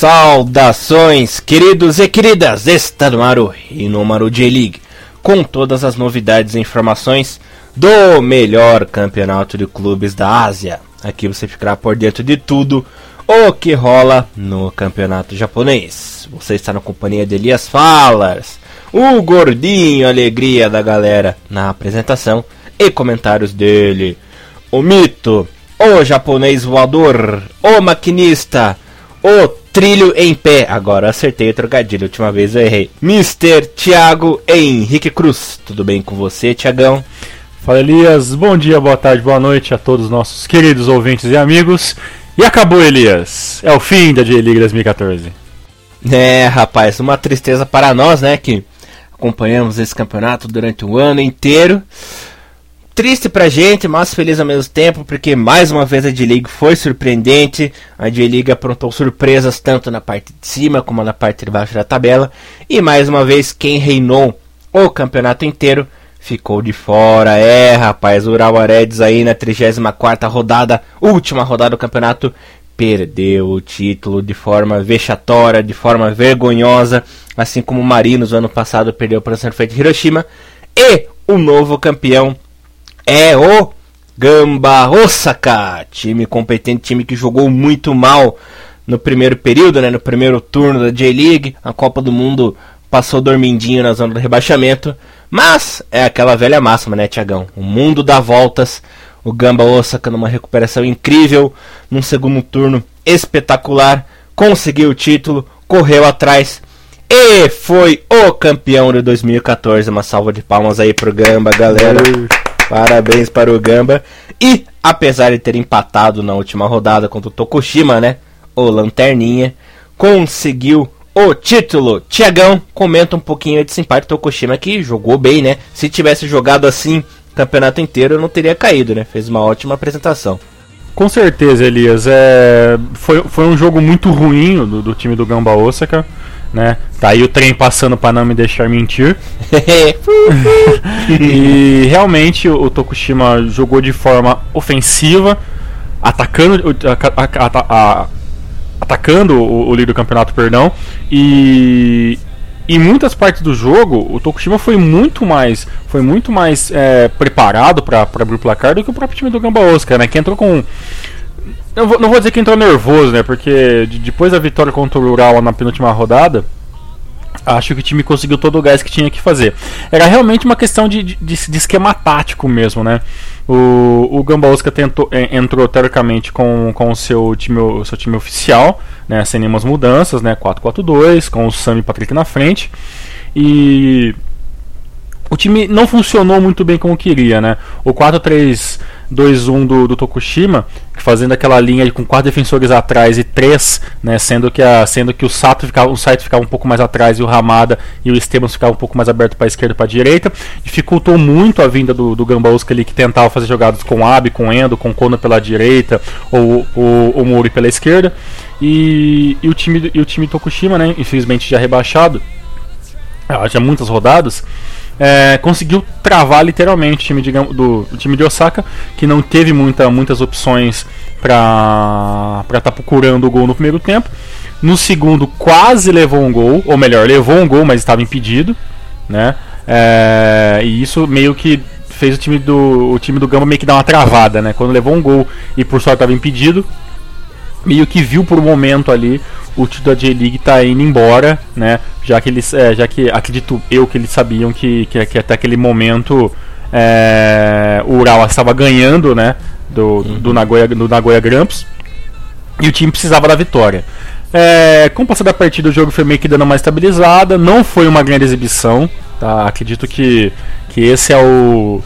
Saudações, queridos e queridas, está no Maru e no Maru J-League, com todas as novidades e informações do melhor campeonato de clubes da Ásia. Aqui você ficará por dentro de tudo o que rola no campeonato japonês. Você está na companhia de Elias Falas, o gordinho alegria da galera na apresentação e comentários dele. O mito, o japonês voador, o maquinista, o Trilho em pé. Agora acertei o trocadilho. Última vez eu errei. Mr. Thiago Henrique Cruz. Tudo bem com você, Tiagão? Fala Elias, bom dia, boa tarde, boa noite a todos os nossos queridos ouvintes e amigos. E acabou, Elias. É o fim da J-League 2014. É, rapaz, uma tristeza para nós, né, que acompanhamos esse campeonato durante o ano inteiro triste pra gente, mas feliz ao mesmo tempo, porque mais uma vez a D-League foi surpreendente. A D-League aprontou surpresas tanto na parte de cima como na parte de baixo da tabela. E mais uma vez, quem reinou o campeonato inteiro ficou de fora. É, rapaz, o Urawa Reds aí na 34 rodada, última rodada do campeonato, perdeu o título de forma vexatória, de forma vergonhosa, assim como o Marinos ano passado perdeu para o Sanfrecce Hiroshima. E o novo campeão é o Gamba Osaka, time competente, time que jogou muito mal no primeiro período, né, no primeiro turno da J-League. A Copa do Mundo passou dormindinho na zona do rebaixamento, mas é aquela velha máxima, né, Tiagão? O mundo dá voltas. O Gamba Osaka numa recuperação incrível, num segundo turno espetacular, conseguiu o título, correu atrás e foi o campeão de 2014. Uma salva de palmas aí pro Gamba, galera. Parabéns para o Gamba. E, apesar de ter empatado na última rodada contra o Tokushima, né? O Lanterninha conseguiu o título. Tiagão, comenta um pouquinho desse empate Tokushima que jogou bem, né? Se tivesse jogado assim o campeonato inteiro, não teria caído, né? Fez uma ótima apresentação. Com certeza, Elias. É... Foi, foi um jogo muito ruim do, do time do Gamba Osaka né? Tá aí o trem passando para não me deixar mentir. e realmente o, Tokushima jogou de forma ofensiva, atacando, a, a, a, atacando o, o líder do campeonato, perdão, e em muitas partes do jogo, o Tokushima foi muito mais, foi muito mais é, preparado para abrir o placar do que o próprio time do Gamba Osaka, né? Que entrou com não vou, não vou dizer que entrou nervoso, né? Porque depois da vitória contra o Ural na penúltima rodada, acho que o time conseguiu todo o gás que tinha que fazer. Era realmente uma questão de, de, de esquema tático mesmo, né? O, o Gambausca tentou, entrou teoricamente com, com o seu time, o seu time oficial, né? Sem nenhumas mudanças, né? 4-4-2, com o Sam e Patrick na frente. E o time não funcionou muito bem como queria, né? O 4-3 2-1 do, do Tokushima, fazendo aquela linha com quatro defensores atrás e três, né, sendo que a, sendo que o Sato ficava, o Saito ficava um pouco mais atrás e o Ramada e o Esteban ficavam um pouco mais aberto para a esquerda e para a direita, dificultou muito a vinda do, do Gambauska ali que tentava fazer jogadas com Abe, com Endo, com Kono pela direita ou o Mori pela esquerda. E, e, o time e o time Tokushima, né, infelizmente já rebaixado, já muitas rodadas, é, conseguiu travar literalmente o time de, do, do, time de Osaka, que não teve muita, muitas opções para estar tá procurando o gol no primeiro tempo. No segundo, quase levou um gol, ou melhor, levou um gol, mas estava impedido, né? É, e isso meio que fez o time do o time do Gamba meio que dar uma travada, né? Quando levou um gol e por sorte estava impedido, meio que viu por um momento ali o título da J-League tá indo embora, né? Já que eles, é, já que acredito eu que eles sabiam que, que, que até aquele momento é, o Urawa estava ganhando, né? Do, uhum. do, Nagoya, do Nagoya Grampus e o time precisava da vitória. É, com o passar da partida, o jogo foi meio que dando uma estabilizada. Não foi uma grande exibição, tá? Acredito que, que esse é o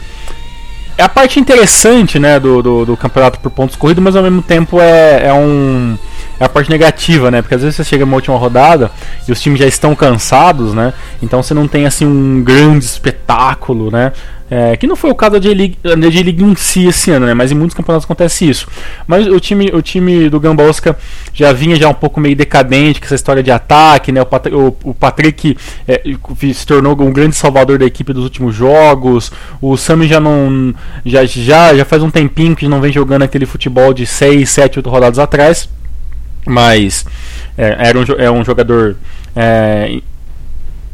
é a parte interessante, né, do, do, do, campeonato por pontos corridos, mas ao mesmo tempo é, é um é a parte negativa, né? Porque às vezes você chega na última rodada e os times já estão cansados, né? Então você não tem assim um grande espetáculo, né? É, que não foi o caso da J-League, em si esse ano, né? Mas em muitos campeonatos acontece isso. Mas o time, o time do Gambosca já vinha já um pouco meio decadente com essa história de ataque, né? O, o, o Patrick é, se tornou um grande salvador da equipe dos últimos jogos. O Sami já não já, já já faz um tempinho que não vem jogando aquele futebol de 6, 7, 8 rodadas atrás. mas é, era um, é um jogador é,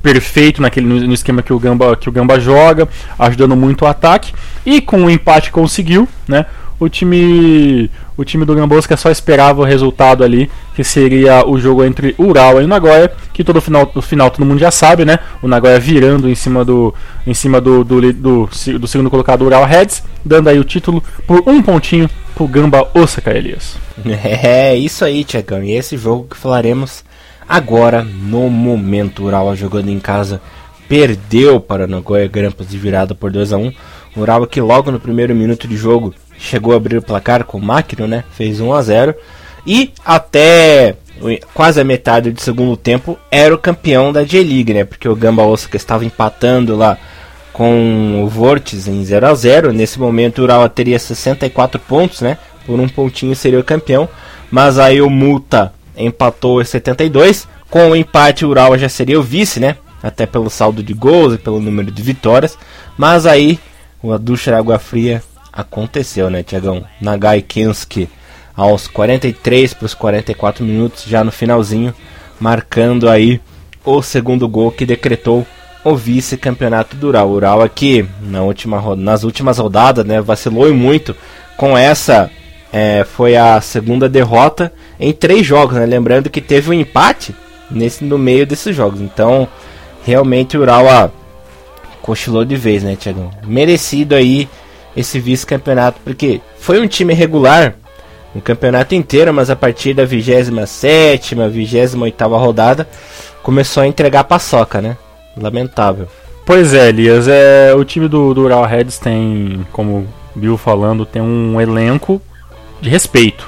perfeito naquele no, esquema que o Gamba que o Gamba joga, ajudando muito o ataque e com o empate conseguiu, né? O time o time do Gambosca só esperava o resultado ali, que seria o jogo entre Urawa e Nagoya, que todo final, no final todo mundo já sabe, né? O Nagoya virando em cima do em cima do, do, do, do segundo colocado Urawa Reds, dando aí o título por um pontinho pro Gamba Osaka Elias. É, isso aí, Tiagão. E esse jogo que falaremos Agora, no momento, Urawa jogando em casa perdeu para Nagoya Grampus de virada por 2 a 1 O Urawa que logo no primeiro minuto de jogo chegou a abrir o placar com o Makino, né? Fez 1 a 0 e até quase a metade do segundo tempo era o campeão da J-League, né? Porque o Gamba Osaka estava empatando lá com o Vortis em 0 a 0 Nesse momento o Urawa teria 64 pontos, né? Por um pontinho seria o campeão. Mas aí o Multa empatou em 72. Com o empate, o Urawa já seria o vice, né? Até pelo saldo de gols e pelo número de vitórias. Mas aí, o Adushar Água Fria aconteceu, né, Tiagão? Nagai Kinski aos 43 para os 44 minutos, já no finalzinho, marcando aí o segundo gol que decretou o vice-campeonato do Ural. O Ural aqui, na última, nas últimas rodadas, né, vacilou muito com essa é, foi a segunda derrota em três jogos, né? Lembrando que teve um empate nesse, no meio desses jogos. Então, realmente o Urawa cochilou de vez, né, Tiagão? Merecido aí esse vice-campeonato, porque foi um time regular no campeonato inteiro, mas a partir da 27 28 rodada começou a entregar paçoca, né? Lamentável. Pois é, Elias, é, o time do, do Ural Reds tem, como Bill falando, tem um elenco de respeito,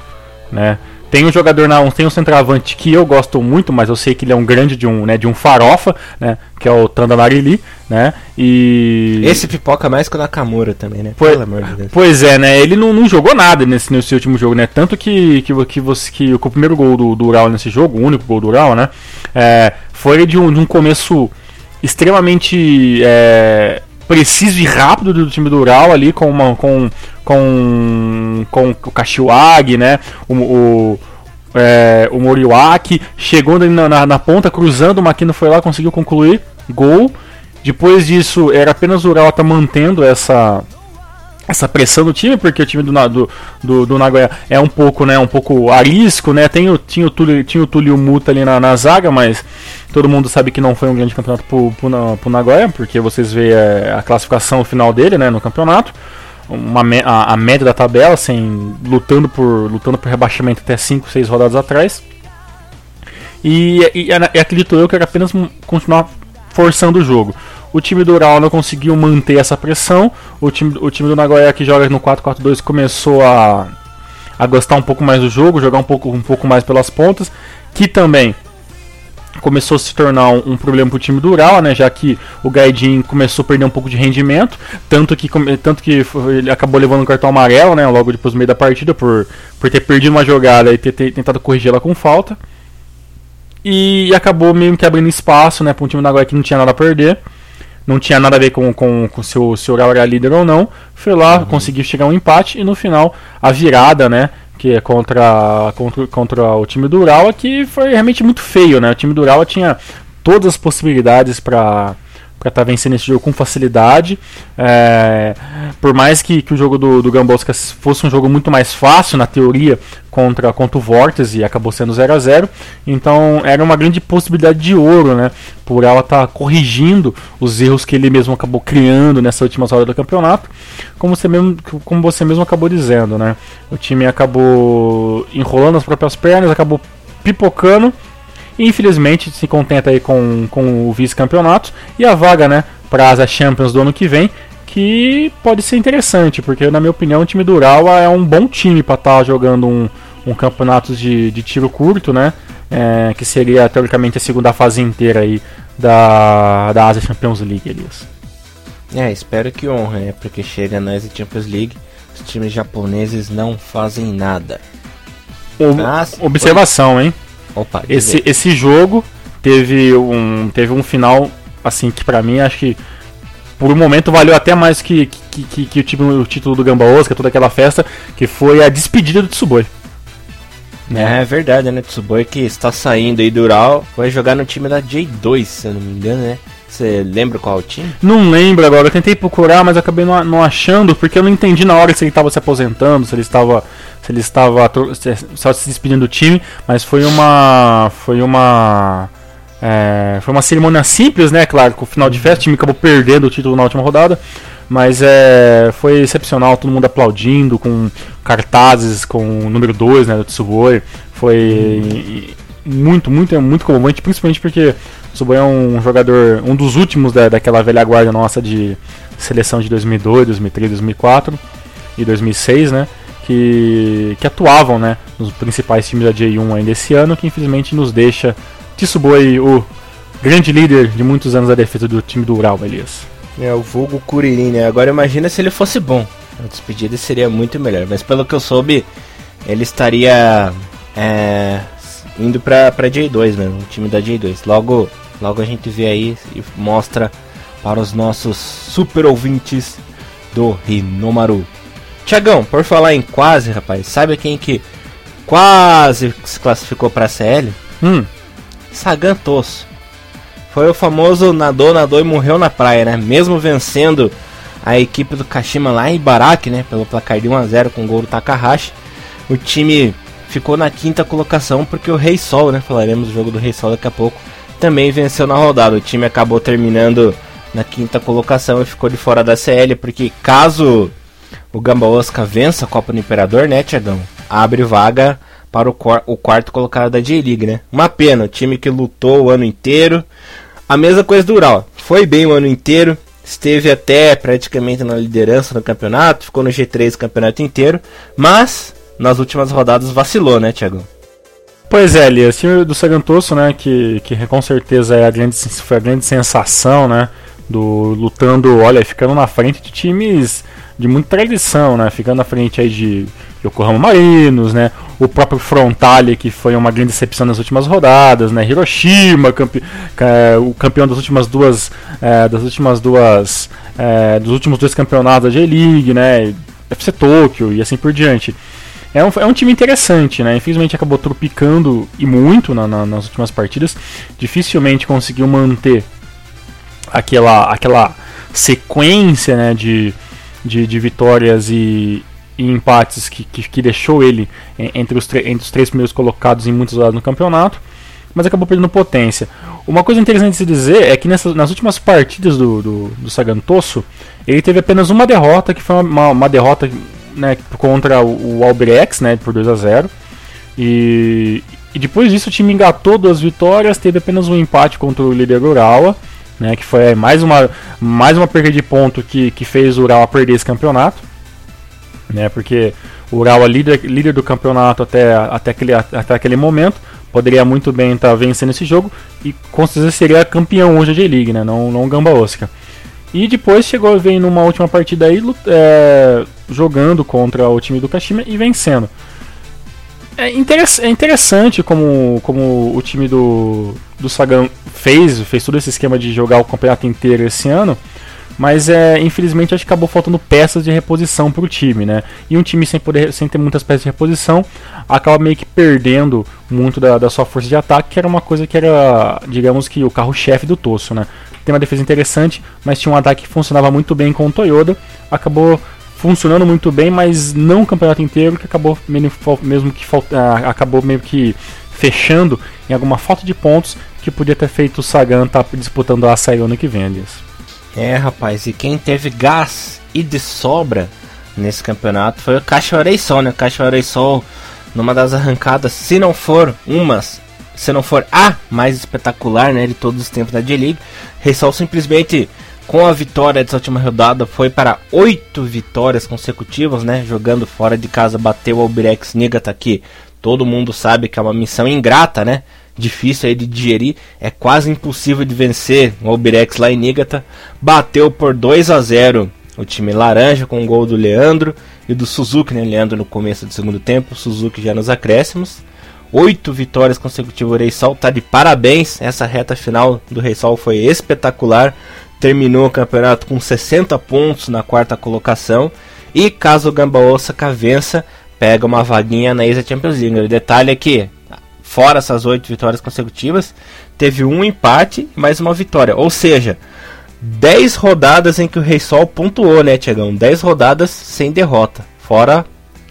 né? Tem um jogador na tem um centroavante que eu gosto muito, mas eu sei que ele é um grande de um, né, de um farofa, né, que é o Tandanarili, né? E esse pipoca mais que o Nakamura também, né? Pois, de pois é, né? Ele não, não, jogou nada nesse, nesse último jogo, né? Tanto que que, que, você, que o primeiro gol do, do Ural nesse jogo, o único gol do Ural, né, é, foi de um, de um começo extremamente é, preciso e rápido do time do Ural ali com uma, com com, com o Kashiwagi, né? O, o, é, o Moriwaki chegou na, na, na, ponta, cruzando, o Makino foi lá, conseguiu concluir, gol. Depois disso, era apenas o Ural tá mantendo essa essa pressão do time, porque o time do, do, do, do, Nagoya é um pouco, né, um pouco arisco, né, tem o, tinha, o Túlio, tinha o Túlio Muta ali na, na zaga, mas todo mundo sabe que não foi um grande campeonato pro, pro, pro Nagoya, porque vocês veem é, a classificação final dele, né, no campeonato, uma, a, a média da tabela, assim, lutando por, lutando por rebaixamento até 5, 6 rodadas atrás, e, e, e acredito eu que era apenas continuar forçando o jogo. O time do Ural não conseguiu manter essa pressão. O time, o time do Nagoya que joga no 4-4-2 começou a, a gostar um pouco mais do jogo, jogar um pouco, um pouco mais pelas pontas. Que também começou a se tornar um, um problema para o time do Ural, né, já que o Gaidin começou a perder um pouco de rendimento, tanto que, tanto que ele acabou levando um cartão amarelo né, logo depois do meio da partida por, por ter perdido uma jogada e ter, ter tentado corrigir ela com falta. E acabou meio que abrindo espaço né, para um time do Nagoya que não tinha nada a perder não tinha nada a ver com, com, com se, o, se o Ural era líder ou não. Foi lá, uhum. conseguiu chegar a um empate e no final a virada, né? Que é contra, contra, contra o time do Ural, que foi realmente muito feio, né? O time do Ural tinha todas as possibilidades para para estar tá vencendo esse jogo com facilidade. É, por mais que, que o jogo do, do Gambosca fosse um jogo muito mais fácil na teoria contra, contra o Vortex e acabou sendo 0 a 0 então era uma grande possibilidade de ouro, né? Por ela estar tá corrigindo os erros que ele mesmo acabou criando nessa última hora do campeonato, como você mesmo, como você mesmo acabou dizendo, né? O time acabou enrolando as próprias pernas, acabou pipocando e infelizmente se contenta aí com, com o vice-campeonato e a vaga, né, para as Champions do ano que vem, que pode ser interessante, porque na minha opinião o time do Urawa é um bom time para estar tá jogando um, um campeonato de, de tiro curto, né, é, que seria teoricamente a segunda fase inteira aí da, da Asia Champions League, Elias. É, espero que honre, né, porque chega na Asia Champions League, os times japoneses não fazem nada. Mas, observação, hein? Opa, esse, esse jogo teve um, teve um final assim que para mim acho que por um momento valeu até mais que, que, que, que o, título, o título do Gamba Osaka, toda aquela festa, que foi a despedida do Tsuboi. É, é verdade, né? Tsuboi que está saindo aí do Ural, vai jogar no time da J2, se eu não me engano, né? Você lembra qual time? Não lembro agora, eu tentei procurar, mas acabei não, não, achando, porque eu não entendi na hora se ele estava se aposentando, se ele estava se ele estava só se despedindo do time, mas foi uma foi uma é, foi uma cerimônia simples, né? Claro, com o final de festa, o time acabou perdendo o título na última rodada. Mas é, foi excepcional, todo mundo aplaudindo, com cartazes com o número 2 né, do Tsuboi. Foi muito, muito, muito comovente, principalmente porque o Tsuboi é um jogador, um dos últimos da, daquela velha guarda nossa de seleção de 2002, 2003, 2004 e 2006, né? Que, que atuavam né, nos principais times da J1 ainda esse ano, que infelizmente nos deixa Tsuboi, o grande líder de muitos anos da defesa do time do Ural, Elias. É, o vulgo Kuririn, né? Agora imagina se ele fosse bom. A despedida seria muito melhor. Mas pelo que eu soube, ele estaria é, indo pra, pra J2 mesmo, o time da J2. Logo, logo a gente vê aí e mostra para os nossos super ouvintes do Rinomaru. Tiagão, por falar em quase, rapaz, sabe quem que quase se classificou para a CL? Hum. Sagan Tosso. Foi o famoso nadou, nadou e morreu na praia, né? Mesmo vencendo a equipe do Kashima lá em Ibaraki, né? Pelo placar de 1 a 0 com o gol do Takahashi. O time ficou na quinta colocação porque o Rei Sol, né? Falaremos do jogo do Rei Sol daqui a pouco. Também venceu na rodada. O time acabou terminando na quinta colocação e ficou de fora da CL, porque caso o Gamba Osaka vença a Copa do Imperador, né, Tiagão? Abre vaga para o, o quarto colocado da J-League, né? Uma pena, o time que lutou o ano inteiro. A mesma coisa do Ural. Foi bem o ano inteiro, esteve até praticamente na liderança no campeonato, ficou no G3 o campeonato inteiro, mas nas últimas rodadas vacilou, né, Thiago? Pois é, Elias, time do Sagantoso, né, que, que com certeza é a grande, foi a grande sensação, né, do lutando, olha, ficando na frente de times de muita tradição, né, ficando na frente aí de Yokohama Marinos, né? O próprio Frontale, que foi uma grande decepção nas últimas rodadas, né? Hiroshima, campe... o campeão das últimas duas, é, das últimas duas, é, dos últimos dois campeonatos da J-League, né? FC Tokyo e assim por diante. É um, é um time interessante, né? Infelizmente acabou tropicando e muito na, na, nas últimas partidas. Dificilmente conseguiu manter aquela, aquela sequência né, de, de, de vitórias e, e empates que, que, que deixou ele entre os, entre os três primeiros colocados em muitos lados no campeonato, mas acabou perdendo potência. Uma coisa interessante de se dizer é que nessas, nas últimas partidas do, do, do ele teve apenas uma derrota, que foi uma, uma derrota né, contra o, o Albirex, né, por 2 a 0 e, e depois disso o time engatou duas vitórias, teve apenas um empate contra o líder Urawa, né, que foi mais uma, mais uma perda de ponto que, que fez o Urawa perder esse campeonato né? Porque o Ural é líder, líder do campeonato até, até, aquele, até aquele momento, poderia muito bem estar tá vencendo esse jogo e com certeza seria campeão hoje da J-League, né? Não, não Gamba Osaka. E depois chegou vem numa última partida aí é, jogando contra o time do Kashima e vencendo. É, interess é interessante como, como o time do, do Sagan fez, fez todo esse esquema de jogar o campeonato inteiro esse ano. Mas é, infelizmente acho que acabou faltando peças de reposição para o time, né? E um time sem poder, sem ter muitas peças de reposição, acaba meio que perdendo muito da, da sua força de ataque, que era uma coisa que era, digamos que o carro-chefe do Tosso, né? Tem uma defesa interessante, mas tinha um ataque que funcionava muito bem com o Toyota, acabou funcionando muito bem, mas não o campeonato inteiro, que acabou mesmo que ah, acabou meio que fechando em alguma falta de pontos que podia ter feito o Sagan estar tá disputando a açaí ano que vem. É, rapaz, e quem teve gás e de sobra nesse campeonato foi o Caixa Oreissol, né? O Caixa Oreissol, numa das arrancadas, se não for umas, se não for a mais espetacular, né, de todos os tempos da J-League, Reissol simplesmente com a vitória dessa última rodada foi para oito vitórias consecutivas, né? Jogando fora de casa, bateu o Albirex Nigata aqui. Todo mundo sabe que é uma missão ingrata, né? difícil aí de digerir, é quase impossível de vencer o Albirex lá em Nigata. Bateu por 2 a 0 o time laranja com o gol do Leandro e do Suzuki, né? Leandro no começo do segundo tempo, Suzuki já nos acréscimos. Oito vitórias consecutivas o Reisol, tá de parabéns. Essa reta final do Reisol foi espetacular. Terminou o campeonato com 60 pontos na quarta colocação. E caso o Gamba Osaka vença, pega uma vaguinha na Isa Champions League. O detalhe é que, fora essas oito vitórias consecutivas, teve um empate e mais uma vitória. Ou seja, 10 rodadas em que o Rei Sol pontuou, né, Tiagão? 10 rodadas sem derrota. Fora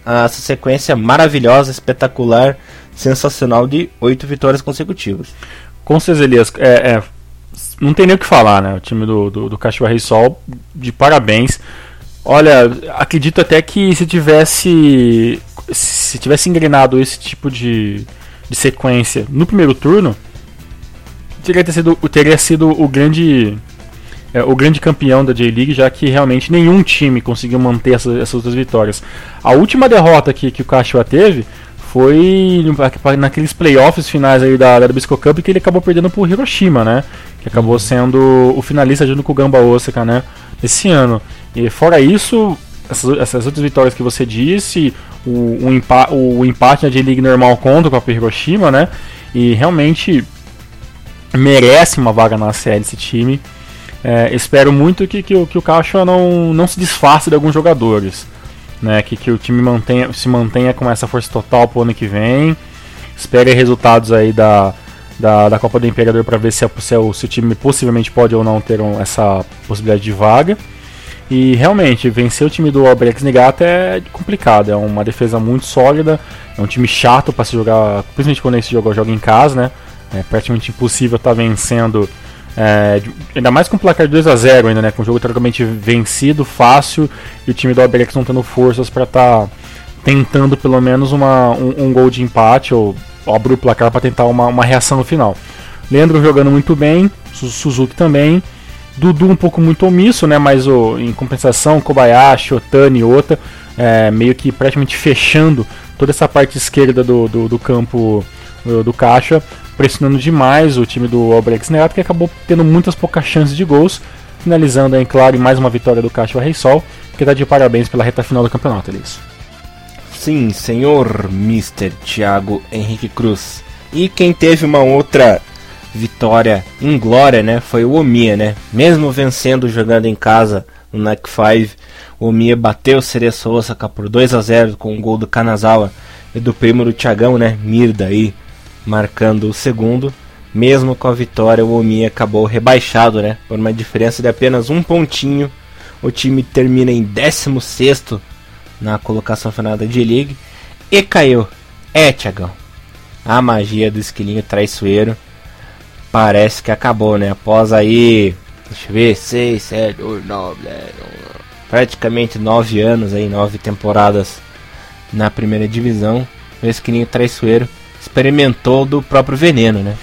essa sequência maravilhosa, espetacular, sensacional de oito vitórias consecutivas. Com certeza, Elias, é, é, não tem nem o que falar, né? O time do, do, do Cachorro Rei Sol, de parabéns. Olha, acredito até que se tivesse se tivesse engrenado esse tipo de, de sequência no primeiro turno, teria sido, teria sido o grande é, o grande campeão da J-League, já que realmente nenhum time conseguiu manter essas, essas duas vitórias. A última derrota que, que o Kashiwa teve foi naqueles playoffs finais aí da, da Bisco Cup que ele acabou perdendo pro Hiroshima, né? Que acabou sendo o finalista junto com o Gamba Osaka, né? Esse ano. E fora isso, essas, essas outras vitórias que você disse, o, o, o empate na J-League normal contra com a Hiroshima, né? E realmente merece uma vaga na série esse time. É, espero muito que, que, que o Caixa não, não se disfarce de alguns jogadores. Né, que, que o time mantenha, se mantenha com essa força total pro ano que vem. Espere resultados aí da, da, da Copa do Imperador para ver se, se, se, o time possivelmente pode ou não ter um, essa possibilidade de vaga. E realmente, vencer o time do Albrecht Negata é complicado, é uma defesa muito sólida, é um time chato para se jogar, principalmente quando esse jogo joga em casa, né? É praticamente impossível estar tá vencendo é, ainda mais com o placar de 2 a 0 ainda, né? Com o jogo teoricamente vencido, fácil, e o time do Alberex não tendo forças para estar tá tentando pelo menos uma, um, um, gol de empate ou, ou abrir o placar para tentar uma, uma reação no final. Leandro jogando muito bem, Suzuki também. Dudu um pouco muito omisso, né? Mas o, em compensação, Kobayashi, Otani, Ota, é, meio que praticamente fechando toda essa parte esquerda do, do, do campo do, do caixa pressionando demais o time do Albrecht Neato, que acabou tendo muitas poucas chances de gols, finalizando em claro mais uma vitória do Caixa Rei Sol, que dá de parabéns pela reta final do campeonato, Elis. Sim, senhor Mr. Thiago Henrique Cruz. E quem teve uma outra vitória em glória, né, foi o Omia, né? Mesmo vencendo jogando em casa no NAC 5, o Omia bateu o Cereço Osaka por 2 a 0 com o um gol do Kanazawa e do primo do Thiagão, né, Mirda aí, marcando o segundo. Mesmo com a vitória, o Omi acabou rebaixado, né? Por uma diferença de apenas um pontinho. O time termina em 16 na colocação final da D-League e caiu. É, Tiagão. A magia do esquilinho traiçoeiro parece que acabou, né? Após aí, deixa eu ver, 6, 7, 8, 9, 10, praticamente 9 anos aí, 9 temporadas na primeira divisão. O esquilinho traiçoeiro experimentou do próprio veneno, né?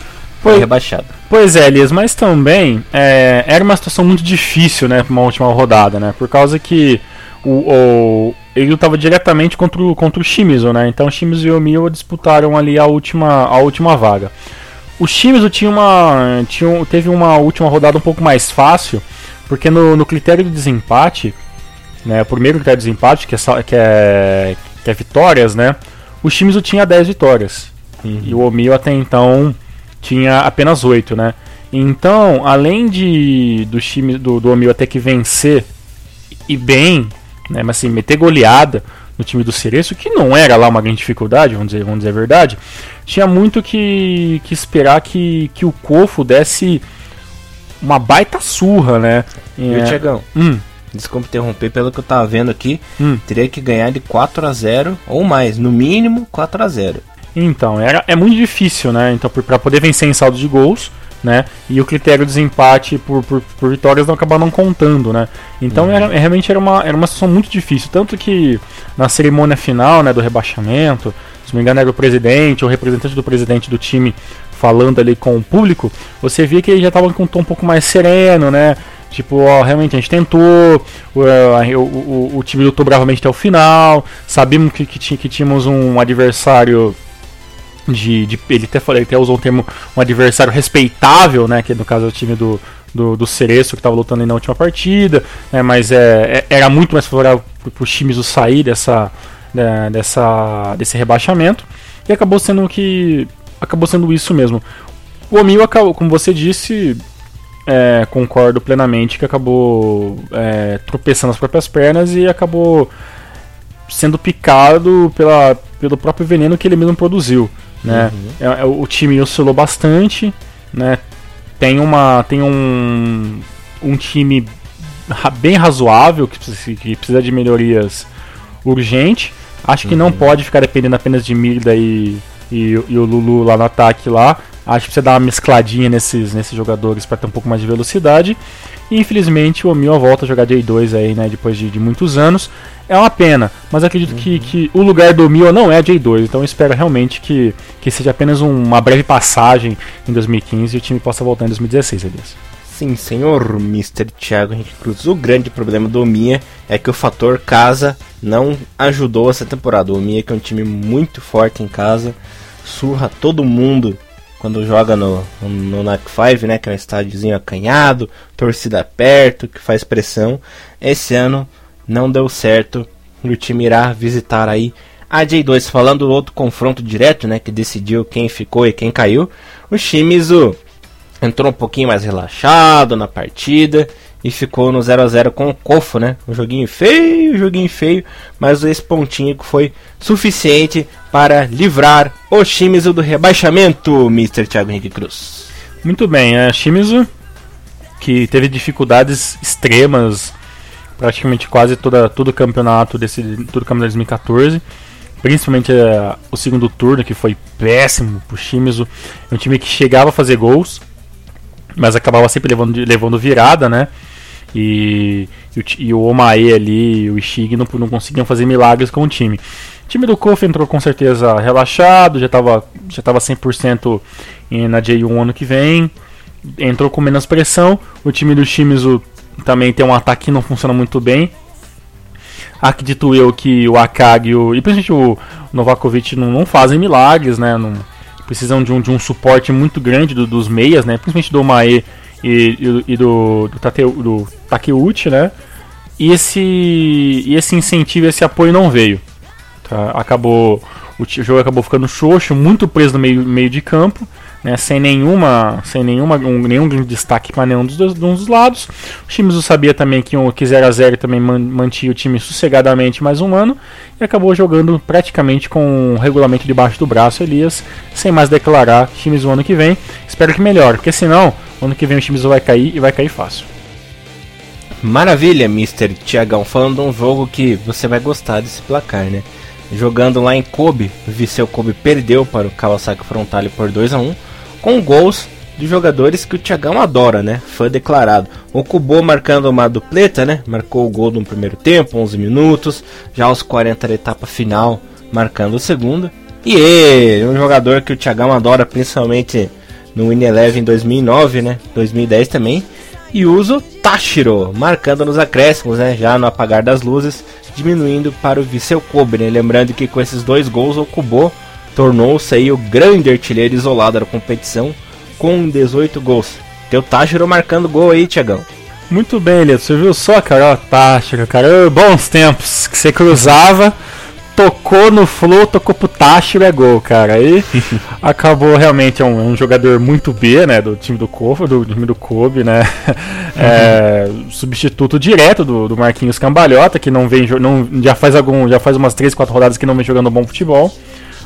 Foi rebaixado. Pois é, Elias, mas também é, era uma situação muito difícil, né, para uma última rodada, né? Por causa que o, o ele lutava diretamente contra o, contra o Shimizu, né? Então o Shimizu e o Mio disputaram ali a última, a última vaga. O Shimizu tinha uma, tinha, teve uma última rodada um pouco mais fácil, porque no, no critério de desempate, né, o primeiro critério de desempate, que é, que é, que é vitórias, né? O Shimizu tinha 10 vitórias. Uhum. E o Omio até então tinha apenas 8, né? Então, além de do time do, do Omio até que vencer e bem, né, mas assim, meter goleada no time do Cereço, que não era lá uma grande dificuldade, vamos dizer, vamos dizer a verdade, tinha muito que, que esperar que, que o Cofo desse uma baita surra, né? E é... Tiagão, hum. desculpa interromper, pelo que eu tava vendo aqui, hum. teria que ganhar de 4 a 0 ou mais, no mínimo 4 a 0 então, era, é muito difícil, né? Então, para poder vencer em saldo de gols, né? E o critério de desempate por, por, por vitórias não acaba não contando, né? Então, uhum. era, realmente era uma, era uma situação muito difícil. Tanto que na cerimônia final, né, do rebaixamento, se não me engano era o presidente ou o representante do presidente do time falando ali com o público, você via que ele já estava com um tom um pouco mais sereno, né? Tipo, ó, realmente a gente tentou, o, o, o, o time lutou bravamente até o final, sabíamos que, que, que tínhamos um adversário de, de, ele até falou, ele até usou um termo um adversário respeitável, né, que no caso é o time do do, do Cereço que estava lutando na última partida, né, mas é, é, era muito mais favorável para os times sair dessa, né, dessa desse rebaixamento e acabou sendo que acabou sendo isso mesmo. O Omil acabou, como você disse, é, concordo plenamente que acabou é, tropeçando as próprias pernas e acabou sendo picado pela, pelo próprio veneno que ele mesmo produziu. Né? Uhum. É, é, o time oscilou bastante, né? tem, uma, tem um, um time bem razoável que precisa, que precisa de melhorias urgente. Acho que uhum. não pode ficar dependendo apenas de Mirda e, e, e, o Lulu lá no ataque lá. Acho que precisa dar uma mescladinha nesses, nesses jogadores para ter um pouco mais de velocidade. E infelizmente o Omil volta a jogar J2 aí, né, depois de, de muitos anos. É uma pena, mas acredito uhum. que, que o lugar do Mio não é J2, então eu espero realmente que, que seja apenas uma breve passagem em 2015 e o time possa voltar em 2016, Elias. Sim, senhor Mr. Thiago Henrique Cruz. O grande problema do Minha é que o fator casa não ajudou essa temporada. O Minha que é um time muito forte em casa, surra todo mundo quando joga no, no NAC 5, né, que é um estádiozinho acanhado, torcida perto, que faz pressão. Esse ano não deu certo e o time irá visitar aí a J2. Falando do outro confronto direto, né, que decidiu quem ficou e quem caiu, o entrou um pouquinho mais relaxado na partida e ficou no 0 a 0 com o Cofo, né? Um joguinho feio, um joguinho feio, mas esse pontinho foi suficiente para livrar o Shimizu do rebaixamento, Mr. Thiago Henrique Cruz. Muito bem, a Shimizu que teve dificuldades extremas praticamente quase toda, todo o campeonato desse todo o campeonato de 2014 principalmente uh, o segundo turno que foi péssimo pro Shimizu é um time que chegava a fazer gols mas acabava sempre levando, levando virada, né? E, e, o, e o Omae ali e o Ishig não, não conseguiam fazer milagres com o time. O time do Kofi entrou com certeza relaxado, já estava já tava 100% na J1 ano que vem, entrou com menos pressão. O time do Shimizu também tem um ataque que não funciona muito bem. Acredito eu que o Akagi o, e principalmente o Novakovic não, não fazem milagres, né? Não, precisam de um, de um suporte muito grande do, dos meias, né? Principalmente do Mae e, e, do, do, do Takeuchi, né? E esse, e esse incentivo, esse apoio não veio. Tá? Acabou o jogo acabou ficando xoxo, muito preso no meio, meio de campo né, sem nenhuma, sem nenhuma, um, nenhum destaque para nenhum dos, dois, dos lados. O Shimizu sabia também que o que 0 a 0 também mantinha o time sossegadamente mais um ano e acabou jogando praticamente com o regulamento debaixo do braço, Elias, sem mais declarar Shimizu ano que vem. Espero que melhore, porque senão ano que vem o Shimizu vai cair e vai cair fácil. Maravilha, Mr. Tiagão, falando de um jogo que você vai gostar desse placar, né? Jogando lá em Kobe, o Viseu Kobe perdeu para o Kawasaki Frontale por 2 a 1 com gols de jogadores que o Thiagão adora, né? Fã declarado. O Kubo marcando uma dupleta, né? Marcou o gol no primeiro tempo, 11 minutos. Já aos 40 da etapa final, marcando o segundo. E ele, um jogador que o Thiagão adora, principalmente no Win Eleven 2009, né? 2010 também. E uso Tashiro, marcando nos acréscimos, né? Já no apagar das luzes, diminuindo para o Viseu Kobe, né? Lembrando que com esses dois gols o Kubo tornou-se aí o grande artilheiro isolado da competição com 18 gols. Teu Táchiro marcando gol aí, Tiagão. Muito bem, Lito. Você viu só, cara? Ó, Táchiro, cara. Bons tempos que você cruzava, tocou no flow, tocou pro Táchiro, é gol, cara. Aí acabou realmente é um, um, jogador muito B, né? Do time do Kobe, do time do Kobe, né? É, substituto direto do, do Marquinhos Cambalhota, que não vem não já faz algum, já faz umas 3, 4 rodadas que não vem jogando bom futebol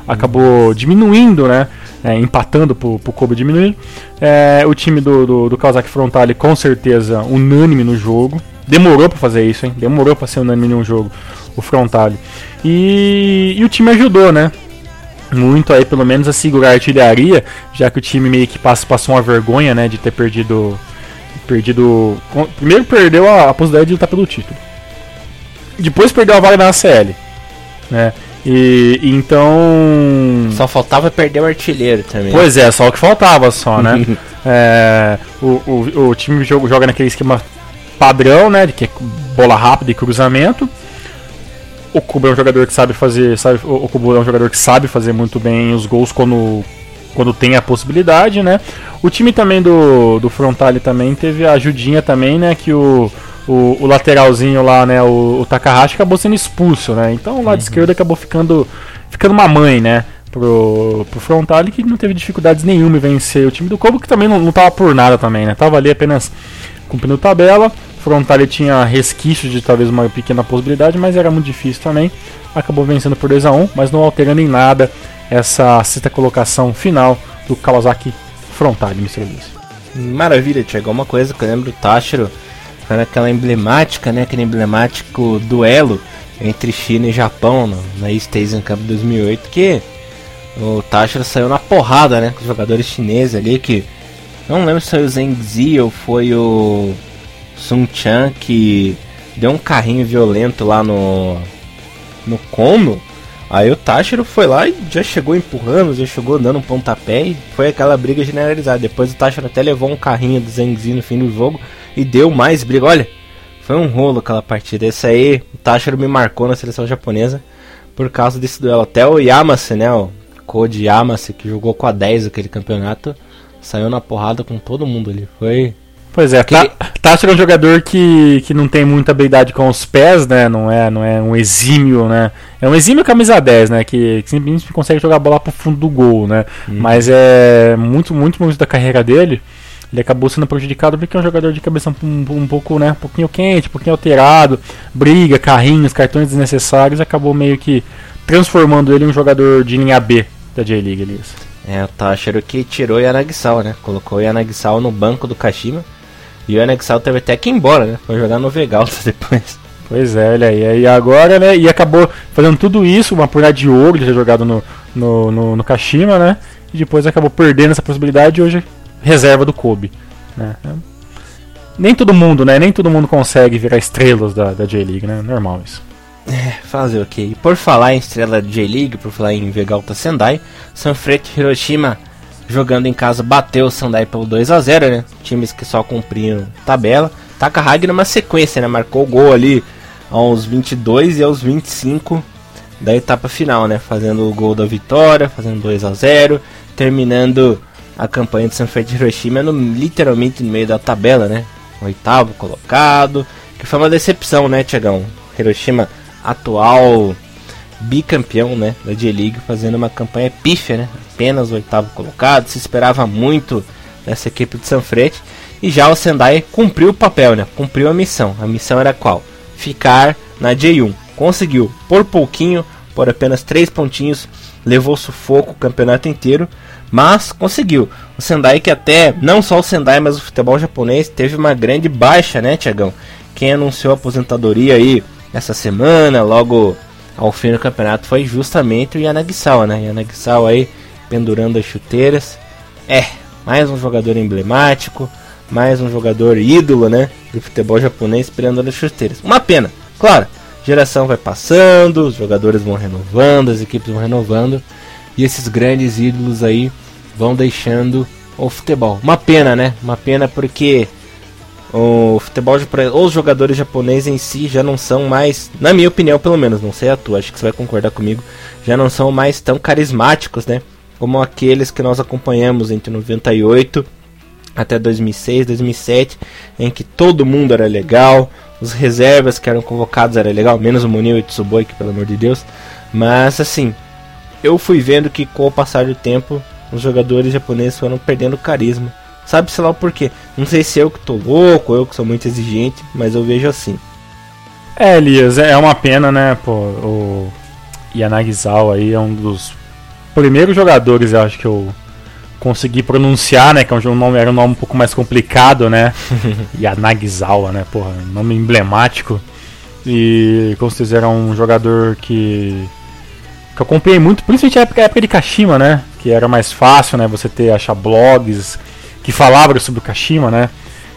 acabou diminuindo, né? É, empatando pro, pro Kobe diminuindo. É, o time do, do, do Kawasaki Frontale com certeza unânime no jogo. Demorou para fazer isso, hein? Demorou para ser unânime no jogo, o Frontale. E, e o time ajudou, né? Muito aí, pelo menos, a segurar a artilharia, já que o time meio que passa, passou uma vergonha, né? De ter perdido. Perdido. Primeiro perdeu a, a possibilidade de lutar pelo título. Depois perdeu a vaga na CL. Né? E então. Só faltava perder o artilheiro também. Pois é, só o que faltava só, né? é, o, o, o time joga, joga naquele esquema padrão, né? Que é bola rápida e cruzamento. O Kubo é um jogador que sabe fazer. Sabe, o Kubo é um jogador que sabe fazer muito bem os gols quando, quando tem a possibilidade, né? O time também do, do Frontale também teve a ajudinha também, né? Que o o, o lateralzinho lá, né, o, o, Takahashi acabou sendo expulso, né? Então o lado uhum. esquerdo acabou ficando ficando uma mãe, né? Pro, pro Frontale que não teve dificuldades nenhuma em vencer o time do Kobo, que também não, não tava por nada também, né? Tava ali apenas cumprindo tabela. Frontale tinha resquício de talvez uma pequena possibilidade, mas era muito difícil também. Acabou vencendo por 2 a 1 mas não alterando em nada essa sexta colocação final do Kawasaki Frontale, Mr. Luiz. Maravilha, chegou uma coisa que eu lembro do Tashiro, foi aquela emblemática, né, aquele emblemático duelo entre China e Japão no, na East Asian Cup 2008, que o Tashiro saiu na porrada, né, com os jogadores chineses ali, que não lembro se foi o Zheng Zi ou foi o Sun Chan que deu um carrinho violento lá no no Kono. Aí o Tashiro foi lá e já chegou empurrando, já chegou dando um pontapé e foi aquela briga generalizada. Depois o Tashiro até levou um carrinho do Zengzi no fim do jogo e deu mais briga. Olha, foi um rolo aquela partida. Esse aí, o Tashiro me marcou na seleção japonesa por causa desse duelo. Até o Yamase, né, o Code Yamase, que jogou com a 10 aquele campeonato, saiu na porrada com todo mundo ali. Foi Pois é, Aquele... Tássio é um jogador que, que não tem muita habilidade com os pés, né? Não é, não é um exímio, né? É um exímio camisa 10, né? Que, que simplesmente consegue jogar a bola pro fundo do gol, né? Hum. Mas é muito, muito, muito da carreira dele. Ele acabou sendo prejudicado porque é um jogador de cabeça um, um pouco, né? Um pouquinho quente, um pouquinho alterado, briga, carrinhos, cartões desnecessários, acabou meio que transformando ele em um jogador de linha B da J-League, Elias. É, o Táchiro que tirou o Yanagisawa, né? Colocou o Yanagisawa no banco do Kashima e o Anexal teve até que ir embora, né? Foi jogar no Vegalta depois. Pois é, olha aí. E agora, né? E acabou fazendo tudo isso, uma porrada de ouro de ter jogado no, no, no, no, Kashima, né? E depois acabou perdendo essa possibilidade e hoje reserva do Kobe. Né? Nem todo mundo, né? Nem todo mundo consegue virar estrelas da, da J-League, né? Normal isso. É, fazer o quê? Por falar em estrela da J-League, por falar em Vegalta Sendai, Sanfrecce Hiroshima jogando em casa, bateu o Sandai pelo 2 a 0 né? Times que só cumpriam tabela. Takahagi numa sequência, né? Marcou o gol ali aos 22 e aos 25 da etapa final, né? Fazendo o gol da vitória, fazendo 2 a 0 terminando a campanha de Sanfrecce de Hiroshima no, literalmente no meio da tabela, né? Oitavo colocado, que foi uma decepção, né, Tiagão? Hiroshima atual bicampeão, né, da J-League, fazendo uma campanha pífia, né? Apenas o oitavo colocado, se esperava muito dessa equipe de Sanfrecce. E já o Sendai cumpriu o papel, né? Cumpriu a missão. A missão era qual? Ficar na J1. Conseguiu, por pouquinho, por apenas três pontinhos, levou sufoco o campeonato inteiro, mas conseguiu. O Sendai que até, não só o Sendai, mas o futebol japonês teve uma grande baixa, né, Tiagão? Quem anunciou a aposentadoria aí essa semana, logo ao fim do campeonato, foi justamente o Yanagisawa, né? Yanagisawa aí pendurando as chuteiras. É, mais um jogador emblemático, mais um jogador ídolo, né, do futebol japonês pendurando as chuteiras. Uma pena, claro. Geração vai passando, os jogadores vão renovando, as equipes vão renovando e esses grandes ídolos aí vão deixando o futebol. Uma pena, né? Uma pena porque o futebol os jogadores japoneses em si já não são mais, na minha opinião pelo menos, não sei a tua, acho que você vai concordar comigo, já não são mais tão carismáticos, né? Como aqueles que nós acompanhamos entre 98 até 2006, 2007, em que todo mundo era legal, os reservas que eram convocados era legal, menos o Munio e o Tsuboi, que pelo amor de Deus. Mas assim, eu fui vendo que com o passar do tempo, os jogadores japoneses foram perdendo carisma. Sabe-se lá o porquê. Não sei se eu que tô louco, eu que sou muito exigente, mas eu vejo assim. É, Elias, é uma pena, né? Pô, o Yanagisawa aí é um dos primeiros jogadores, eu acho que eu consegui pronunciar, né? Que é um nome, era um nome um pouco mais complicado, né? Yanagisawa, né? Porra, nome emblemático. E com certeza era um jogador que. que eu acompanhei muito, principalmente na época, época de Kashima, né? Que era mais fácil, né? Você ter achar blogs que falavam sobre o Kashima, né?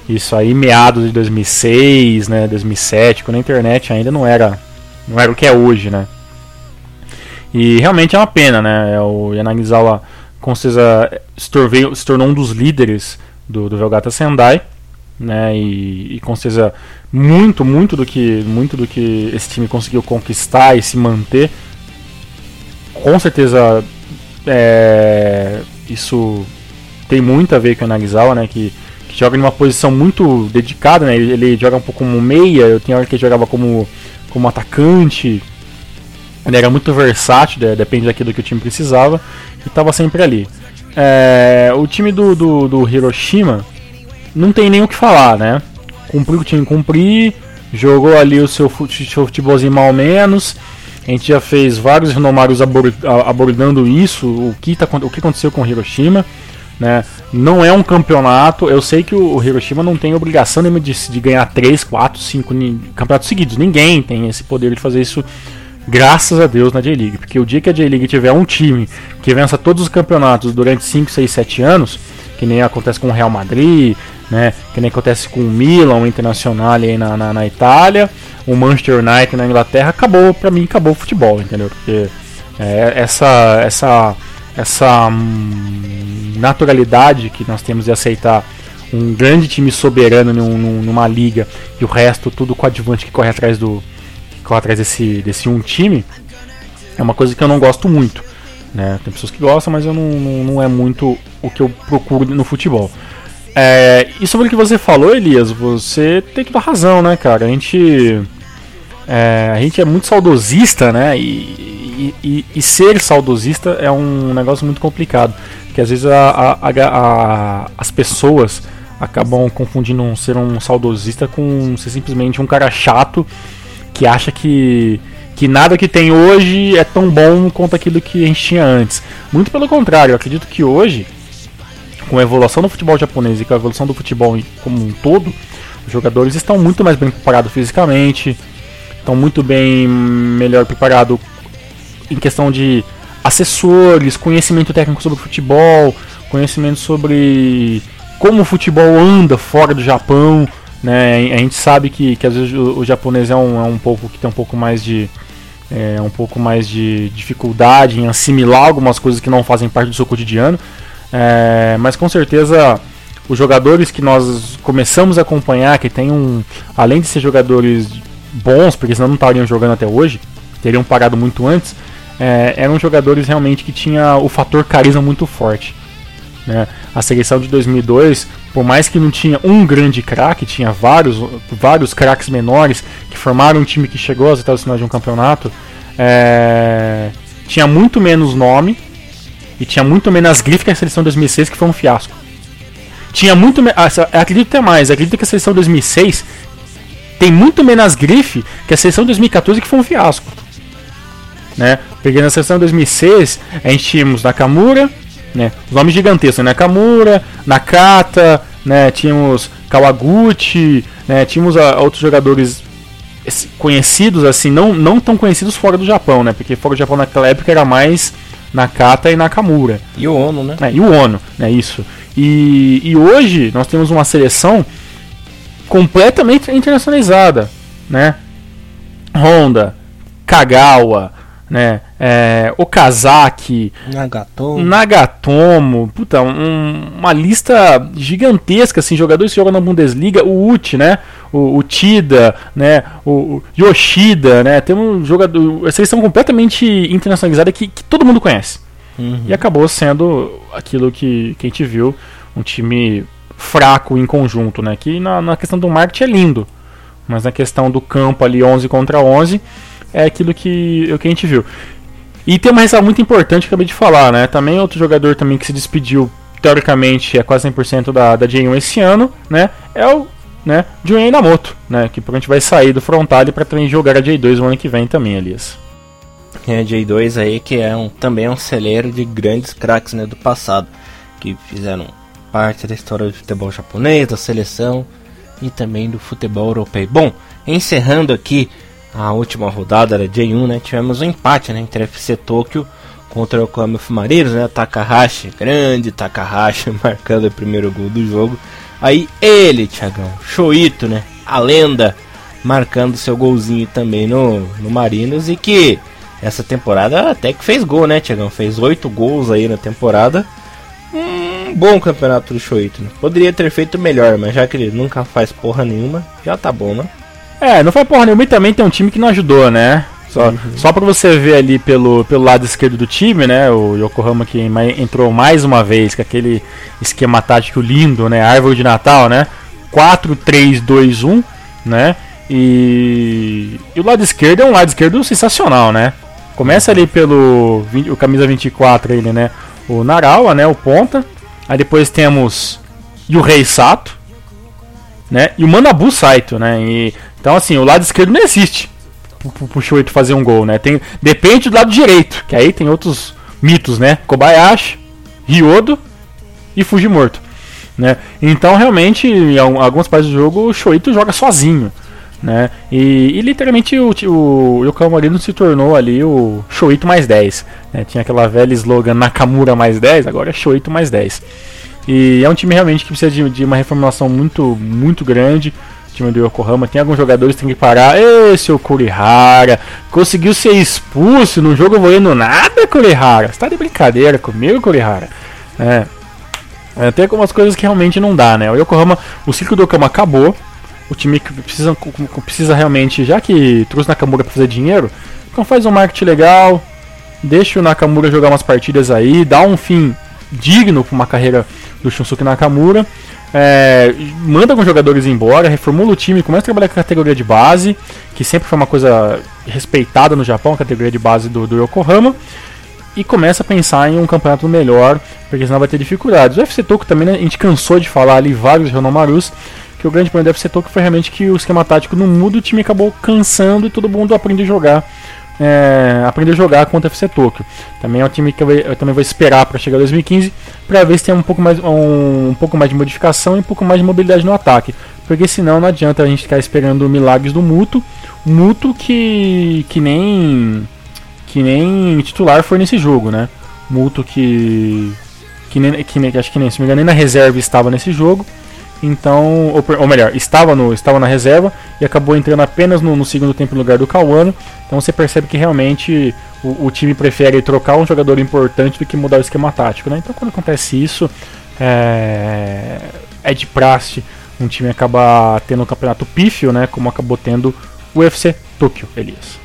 Isso aí meados de 2006, né? 2007, quando a internet ainda não era não era o que é hoje, né? E realmente é uma pena, né? É o Yanagisawa com certeza se, tornou um dos líderes do, do Velgata Sendai, né? E, e, com certeza muito, muito do que muito do que esse time conseguiu conquistar e se manter, com certeza é, isso tem muito a ver com o Yanagisawa, né? Que, que joga em uma posição muito dedicada, né? Ele, ele joga um pouco como meia, eu tinha hora que ele jogava como como atacante, ele era muito versátil, depende daquilo que o time precisava, e estava sempre ali. É, o time do, do, do, Hiroshima não tem nem o que falar, né? cumpriu o que cumprir, jogou ali o seu futebolzinho mal menos. A gente já fez vários renomários abordando isso, o que, tá, o que aconteceu com Hiroshima. Né? Não é um campeonato. Eu sei que o Hiroshima não tem obrigação de, de ganhar 3, 4, 5 campeonatos seguidos. Ninguém tem esse poder de fazer isso, graças a Deus, na J-League. Porque o dia que a J-League tiver um time que vença todos os campeonatos durante 5, 6, 7 anos, que nem acontece com o Real Madrid, né? que nem acontece com o Milan, o Internacional aí na, na, na Itália, o Manchester United na Inglaterra, acabou, pra mim, acabou o futebol, entendeu? Porque é, essa, essa, essa hum, naturalidade que nós temos de aceitar um grande time soberano num, numa liga e o resto tudo coadjuvante que corre atrás do corre atrás desse, desse um time é uma coisa que eu não gosto muito né? tem pessoas que gostam mas eu não, não, não é muito o que eu procuro no futebol é, e sobre o que você falou Elias você tem toda razão né cara a gente é, a gente é muito saudosista né e, e, e, ser saudosista é um negócio muito complicado. Que às vezes a, a, a, as pessoas acabam confundindo um, ser um saudosista com ser simplesmente um cara chato que acha que, que nada que tem hoje é tão bom quanto aquilo que a gente tinha antes. Muito pelo contrário, eu acredito que hoje, com a evolução do futebol japonês e com a evolução do futebol como um todo, os jogadores estão muito mais bem preparados fisicamente, estão muito bem melhor preparados em questão de assessores, conhecimento técnico sobre futebol, conhecimento sobre como o futebol anda fora do Japão. Né? A gente sabe que, que às vezes o, o japonês é um, é um povo que tem um pouco mais de é, um pouco mais de dificuldade em assimilar algumas coisas que não fazem parte do seu cotidiano. É, mas com certeza os jogadores que nós começamos a acompanhar, que tem um. Além de ser jogadores bons, porque senão não estariam jogando até hoje, teriam parado muito antes, é, eram jogadores realmente que tinha o fator carisma muito forte. Né? A seleção de 2002, por mais que não tinha um grande craque, tinha vários, vários craques menores que formaram um time que chegou às etapas finais de um campeonato, é, tinha muito menos nome e tinha muito menos grife que a seleção de 2006, que foi um fiasco. Tinha muito menos. Acredito até mais, acredito que a seleção de 2006 tem muito menos grife que a seleção de 2014, que foi um fiasco. Né? Porque na seleção de 2006 a gente tínhamos Nakamura, né? Os nomes gigantescos, né? Nakamura, Nakata, né? Tínhamos Kawaguchi, né? Tínhamos a, ah, outros jogadores conhecidos assim, não, não tão conhecidos fora do Japão, né? Porque fora do Japão naquela época era mais Nakata e Nakamura. E o Ono, né? É, e o Ono, né? Isso. E, e hoje nós temos uma seleção completamente internacionalizada, né? Honda, Kagawa, né? É, Okazaki, Nagatomo, Nagatomo puta, um, uma lista gigantesca, assim, jogadores que jogam na Bundesliga, o Uchi, né? O, o Tida, né? O, o, Yoshida, né? Tem um jogador, a seleção completamente internacionalizada que, que todo mundo conhece. Uhum. E acabou sendo aquilo que, que a gente viu, um time fraco em conjunto, né? Que na, na questão do marketing é lindo, mas na questão do campo ali 11 contra 11 é aquilo que, o que a gente viu. E tem uma ressalva muito importante que eu acabei de falar, né? Também outro jogador também que se despediu, teoricamente, é quase 100% da, da J1 esse ano, né? É o né, Junya Inamoto, né? Que provavelmente vai sair do Frontale para também jogar a J2 o ano que vem também, Elias. É a J2 aí que é um, também é um celeiro de grandes craques né, do passado, que fizeram parte da história do futebol japonês, da seleção e também do futebol europeu. Bom, encerrando aqui a última rodada da J1, né, tivemos um empate né, entre FC Tokyo contra o Yokohama Marinos, né, Takahashi, grande Takahashi, marcando o primeiro gol do jogo. Aí ele, Thiagão, Shoito, né, a lenda, marcando seu golzinho também no, no Marinos e que essa temporada até que fez gol, né, Thiagão? Fez oito gols aí na temporada. Um bom campeonato do Shoito, né? Poderia ter feito melhor, mas já que ele nunca faz porra nenhuma, já tá bom, né? É, não foi porra nenhuma e também tem um time que não ajudou, né? Só, uhum. só pra você ver ali pelo, pelo lado esquerdo do time, né? O Yokohama que entrou mais uma vez com aquele esquema tático lindo, né? Árvore de Natal, né? 4-3-2-1, né? E, e o lado esquerdo é um lado esquerdo sensacional, né? Começa ali pelo o camisa 24 ele, né? O Narawa, né? O ponta. Aí depois temos o Rei Sato, né? E o Manabu Saito, né? E, então, assim, o lado esquerdo não existe pro, Shoito fazer um gol, né? Tem, depende do lado direito, que aí tem outros mitos, né? Kobayashi, Ryodo e Fujimoto, né? Então, realmente, em algumas partes do jogo, o Shoito joga sozinho, né? E, e literalmente o, o Yokao Marino se tornou ali o Shoito mais 10. Né? Tinha aquela velha slogan Nakamura mais 10, agora é Shoito mais 10. E é um time realmente que precisa de, de uma reformulação muito, muito grande time do Yokohama. Tem alguns jogadores que tem que parar. Ê, seu Kurihara, conseguiu ser expulso no jogo voando nada, Kurihara. Você tá de brincadeira comigo, Kurihara? É. é. Tem algumas coisas que realmente não dá, né? O Yokohama, o ciclo do Yokohama acabou. O time precisa, precisa realmente, já que trouxe Nakamura para fazer dinheiro, então faz um marketing legal, deixa o Nakamura jogar umas partidas aí, dá um fim digno para uma carreira do Shunsuke Nakamura é, manda alguns jogadores embora, reformula o time, começa a trabalhar com a categoria de base, que sempre foi uma coisa respeitada no Japão, a categoria de base do, do Yokohama, e começa a pensar em um campeonato melhor, porque senão vai ter dificuldades. O FC Tokyo também, né, a gente cansou de falar ali vários Renomarus, que o grande problema do FC Tokyo foi realmente que o esquema tático não muda, o time acabou cansando e todo mundo aprende a jogar é, aprender a jogar contra o FC Tokyo. Também é um time que eu, eu também vou esperar para chegar em 2015 para ver se tem um pouco, mais, um, um, pouco mais de modificação e um pouco mais de mobilidade no ataque. Porque senão não adianta a gente ficar esperando milagres do Muto. Muto que, que nem que nem titular foi nesse jogo, né? Muto que que nem, que nem acho que nem se me engano nem na reserva estava nesse jogo. Então, ou, ou, melhor, estava, no, estava na reserva e acabou entrando apenas no, no segundo tempo no lugar do Cauano. Então você percebe que realmente o, o, time prefere trocar um jogador importante do que mudar o esquema tático. Né? Então quando acontece isso, é, é de praxe um time acaba tendo um campeonato pífio, né? Como acabou tendo o UFC Tokyo, Elias.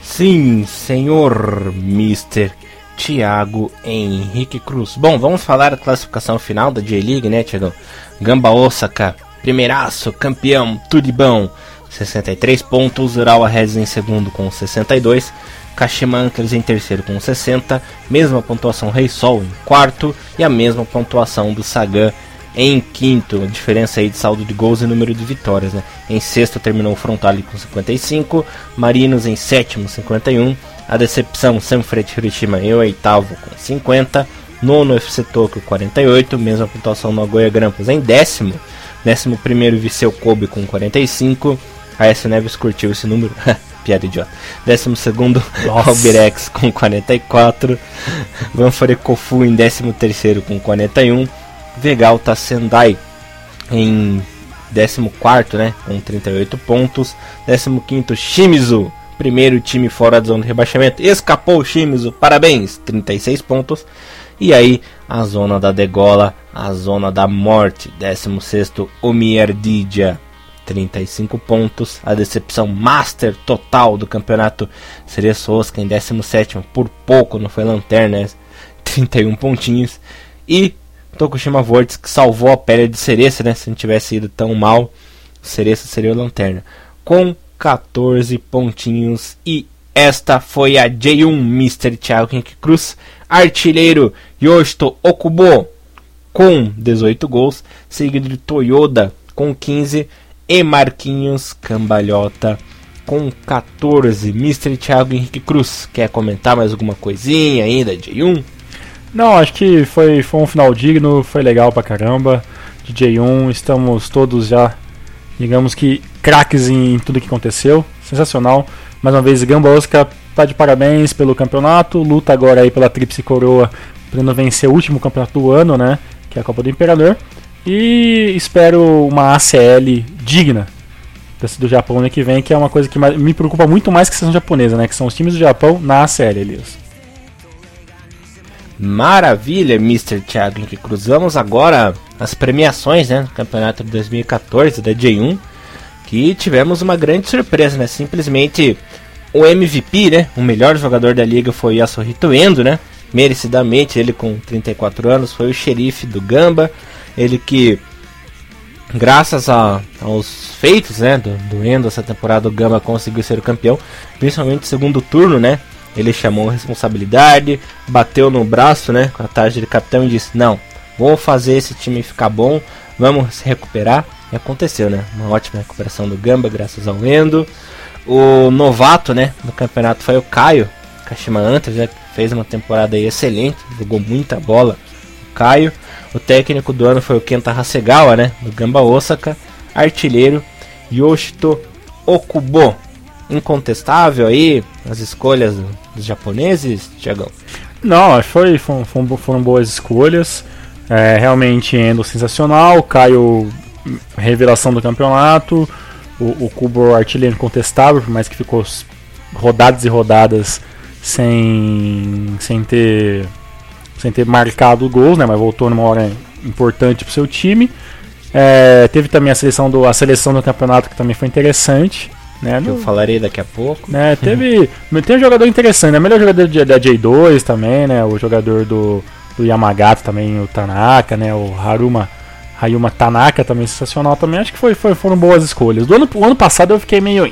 Sim, senhor Mister Thiago Henrique Cruz. Bom, vamos falar da classificação final da J-League, né, Thiago? Gamba Osaka, primeiraço, campeão, tudo bom, 63 pontos, Urawa Reds em segundo com 62, Kashima Antlers em terceiro com 60, mesma pontuação Rei Sol em quarto e a mesma pontuação do Sagan em quinto, a diferença aí de saldo de gols e número de vitórias, né? Em sexto terminou o Frontale com 55, Marinos em sétimo 51, a decepção Sanfrecce Hiroshima em oitavo com 50, nono FC Tokyo 48, mesma pontuação Nagoya Grampus em décimo, décimo primeiro Viseu Kobe com 45, a S Neves curtiu esse número, piada idiota, décimo segundo Albirex com 44, Vanfore Kofu em décimo terceiro com 41, Vegalta Sendai em 14, né, com 38 pontos. 15 Shimizu, primeiro time fora da zona de rebaixamento. Escapou o Shimizu, parabéns, 36 pontos. E aí, a zona da degola, a zona da morte. 16 Omierdija, 35 pontos. A decepção master total do campeonato seria Osaka em 17, por pouco não foi lanterna, 31 né? pontinhos. E Tokushima Vortex que salvou a pele de Cereça, né? Se não tivesse ido tão mal, Cereça seria o lanterna. Com 14 pontinhos e esta foi a J1 Mr. Thiago Cruz, artilheiro Yoshito Okubo com 18 gols, seguido de Toyoda com 15 e Marquinhos Cambalhota com 14. Mr. Thiago Henrique Cruz, quer comentar mais alguma coisinha ainda, J1? Não, acho que foi, foi um final digno, foi legal pra caramba. DJ1, estamos todos já, digamos que, craques em tudo que aconteceu. Sensacional. Mais uma vez, Gamba Oscar tá de parabéns pelo campeonato. Luta agora aí pela Tríplice Coroa, podendo vencer o último campeonato do ano, né? Que é a Copa do Imperador. E espero uma ACL digna do Japão ano que vem, que é uma coisa que me preocupa muito mais que a seleção japonesa, né? Que são os times do Japão na ACL, Elias. Maravilha, Mr. Thiago Henrique Cruz. Vamos agora às premiações né, do campeonato de 2014 da J1, que tivemos uma grande surpresa, né? Simplesmente o MVP, né? O melhor jogador da liga foi Yasuhito Endo, né? Merecidamente, ele com 34 anos, foi o xerife do Gamba. Ele que, graças a, aos feitos né, do, do Endo essa temporada, o Gamba conseguiu ser o campeão, principalmente no segundo turno, né? Ele chamou a responsabilidade, bateu no braço, né, com a tarja de capitão e disse: "Não, vou fazer esse time ficar bom, vamos se recuperar". E aconteceu, né? Uma ótima recuperação do Gamba, graças ao Endo. O novato, né, do campeonato foi o Caio, Kashima Antlers, né, fez uma temporada excelente, jogou muita bola. O Caio. O técnico do ano foi o Kenta Hasegawa, né, do Gamba Osaka. Artilheiro Yoshito Okubo. Incontestável aí as escolhas dos japoneses, Tiagão? Não, foi, foram, foram boas escolhas. É, realmente Endo sensacional, Caio revelação do campeonato, o, o Kubo artilheiro incontestável, por mais que ficou rodadas e rodadas sem, sem ter sem ter marcado gols, né, mas voltou numa hora importante para o seu time. É, teve também a seleção do a seleção do campeonato que também foi interessante. Né, no, eu falarei daqui a pouco. Né, teve, tem um jogador interessante, né, melhor jogador da J2 também, né, o jogador do, do Yamagata também, o Tanaka, né, o Haruma Hayuma Tanaka também sensacional também. Acho que foi, foi, foram boas escolhas. Do ano, o ano passado eu fiquei meio.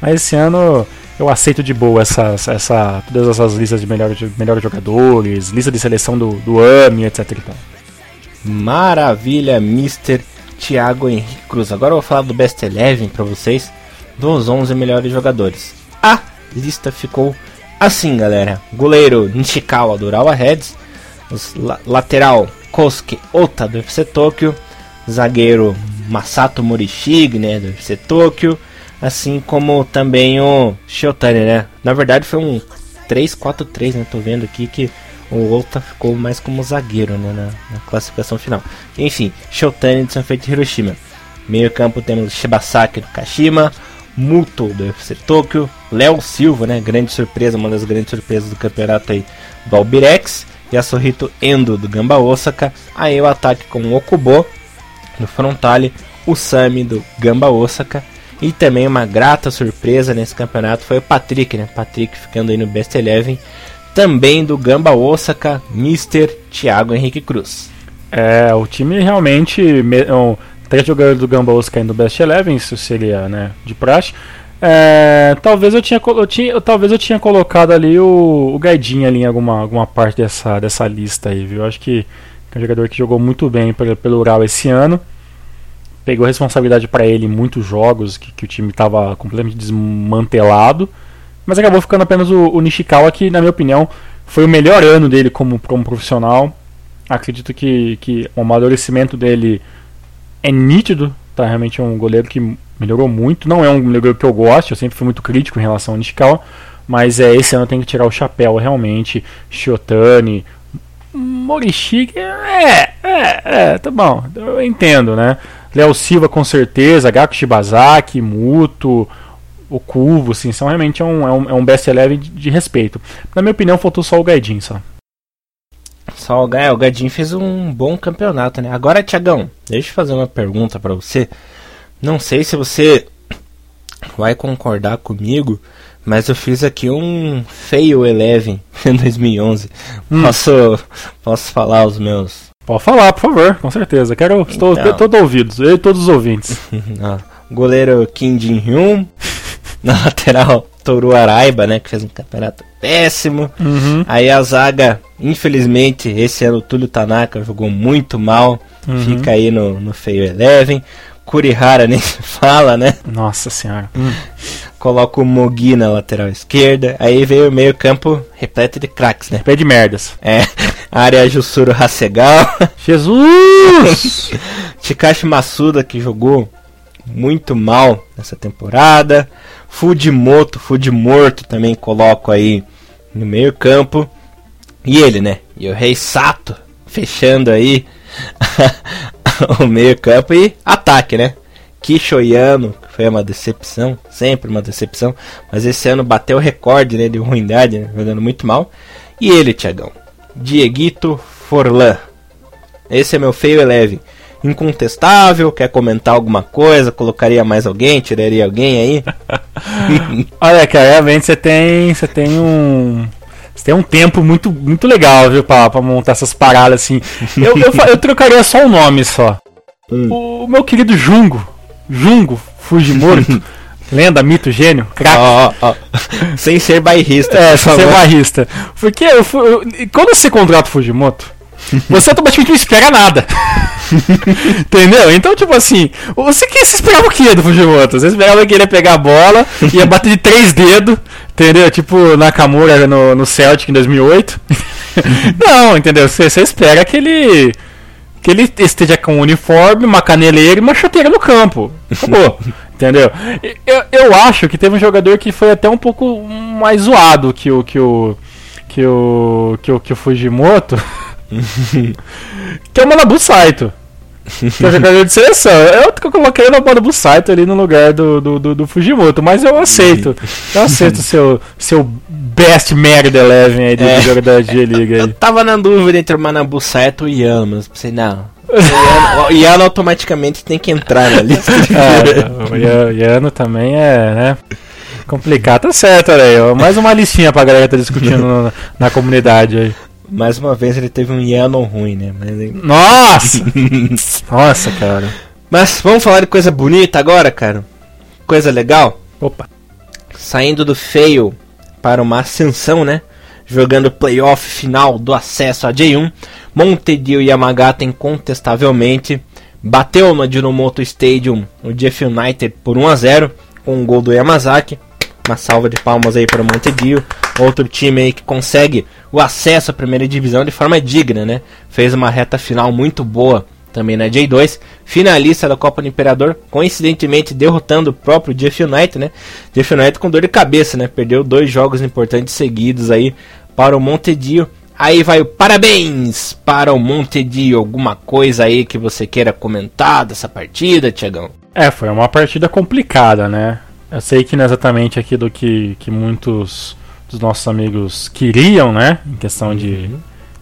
Mas esse ano eu aceito de boa essa, essa, todas essas listas de melhores, melhores jogadores, lista de seleção do, do AMI, etc. Maravilha, Mr. Thiago Henrique Cruz. Agora eu vou falar do Best Eleven para vocês, dos 11 melhores jogadores. A lista ficou assim, galera: goleiro Nishikawa do Urawa Reds, la lateral Kosuke Ota do UFC Tokyo, zagueiro Masato Morishige, né, do UFC Tokyo, assim como também o Shotani, né? Na verdade foi um 3-4-3, né? Tô vendo aqui que o Ota ficou mais como zagueiro, né, na, na classificação final. Enfim, Shotani de São Feito de Hiroshima. Meio campo temos Shibasaki do Kashima, Muto do UFC Tokyo, Léo Silva, né, grande surpresa, uma das grandes surpresas do campeonato aí do Albirex, Yasuhito Endo do Gamba Osaka, aí o ataque com o Okubo no frontale, o Sami do Gamba Osaka e também uma grata surpresa nesse campeonato foi o Patrick, né? Patrick ficando aí no Best Eleven, também do Gamba Osaka, Mr. Thiago Henrique Cruz. É, o time realmente, três jogadores do Gamba Osaka indo Best Eleven, isso seria, né, de praxe. É, talvez eu tinha, eu tinha, talvez eu tinha colocado ali o, o ali em alguma, alguma parte dessa, dessa lista aí, viu? Acho que é um jogador que jogou muito bem pelo, pelo Ural esse ano. Pegou responsabilidade para ele em muitos jogos que, que o time estava completamente desmantelado. Mas acabou ficando apenas o, o Nishikawa, que, na minha opinião, foi o melhor ano dele como, como profissional. Acredito que, que o amadurecimento dele é nítido. Tá? Realmente é um goleiro que melhorou muito. Não é um goleiro que eu gosto, eu sempre fui muito crítico em relação ao Nishikawa, mas é, esse ano tem que tirar o chapéu realmente. Shiotani, Morishige, é, é, é, tá bom, eu entendo, né? Léo Silva com certeza, Gaku Shibazaki, Muto, o Cubo, assim, são realmente um, é um, é um best eleven de, de, respeito. Na minha opinião, faltou só o Gaidin, só. Só o Gaidin, o Gaidin fez um bom campeonato, né? Agora, Tiagão, deixa eu fazer uma pergunta para você. Não sei se você vai concordar comigo, mas eu fiz aqui um Fail Eleven em 2011. Hum. Posso, posso falar os meus? Pode falar, por favor, com certeza. Quero, estou então. todo ouvidos, eu e todos os ouvintes. ah, goleiro Kim Jin-hyun. Na lateral, Toru Araiba, né, que fez um campeonato péssimo. Uhum. Aí a zaga, infelizmente, esse ano o Túlio Tanaka jogou muito mal. Uhum. Fica aí no, no Feio Eleven. Kurihara nem se fala, né? Nossa senhora. Hum. Coloca o Mogi na lateral esquerda. Aí veio o meio campo repleto de craques, né? Pé de merdas. É. Área Jussuro Hasegal. Jesus! Chikashi Masuda, que jogou muito mal nessa temporada. Fudimoto, Fudimorto também coloco aí no meio campo. E ele, né? E o Rei Sato, fechando aí o meio campo e ataque, né? Kishoyano, que foi uma decepção, sempre uma decepção, mas esse ano bateu o recorde né, de ruindade, né, jogando muito mal. E ele, Tiagão, Dieguito Forlan. Esse é meu feio eleve. Incontestável, quer comentar alguma coisa? Colocaria mais alguém? Tiraria alguém aí? Olha, cara, realmente você tem, você tem um você tem um tempo muito, muito legal, viu, pra, pra montar essas paradas assim. Eu, eu, eu trocaria só o um nome só. Hum. O, o, meu querido Jungo. Jungo Fujimorto. Lenda, mito, gênio, craque. Oh, oh, oh. Sem ser bairrista. É, sem ser bairrista. Porque eu, eu, quando você contrata o Fujimoto, você automaticamente não espera nada. Entendeu? Então, tipo assim, você, que, você esperava o que do Fujimoto? Você esperava que ele ia pegar a bola, ia bater de três dedos, entendeu? Tipo Nakamura no, no Celtic em 2008. não, entendeu? Você, você espera que ele que ele esteja com um uniforme, uma caneleira e uma chuteira no campo. Acabou. entendeu? Eu, eu acho que teve um jogador que foi até um pouco mais zoado que o que o que o que o, que o Fujimoto, que é o Manabu Saito. Que é o jogador de seleção. Eu coloquei o Manabu Saito ali no lugar do, do, do, do Fujimoto, mas eu aceito. Eu aceito o seu, seu best merda eleven aí do é. jogador de Liga. Eu tava na dúvida entre o Manabu Saito e o Yano, mas pensei, não. O Yano automaticamente tem que entrar na lista. É, o Yano também é, né? Complicado, tá certo, olha aí. Mais uma listinha pra galera que tá discutindo na, na comunidade aí. Mais uma vez ele teve um Yano ruim, né? Mas... Nossa! Nossa, cara. Mas vamos falar de coisa bonita agora, cara? Coisa legal? Opa. Saindo do feio para uma ascensão, né? Jogando playoff final do acesso a J1, Montedio Yamagata incontestavelmente bateu no Dinomoto Stadium o Jeff United por 1 a 0 com um gol do Yamazaki. Uma salva de palmas aí para o Montedio, outro time aí que consegue o acesso à primeira divisão de forma digna, né? Fez uma reta final muito boa também na J2, finalista da Copa do Imperador, coincidentemente derrotando o próprio Jeff United, né? Jeff United com dor de cabeça, né? Perdeu dois jogos importantes seguidos aí para o Montedio. Aí vai o parabéns para o Montedio. Alguma coisa aí que você queira comentar dessa partida, Tiagão? É, foi uma partida complicada, né? Eu sei que não é exatamente aquilo que, que muitos dos nossos amigos queriam, né? Em questão uhum. de,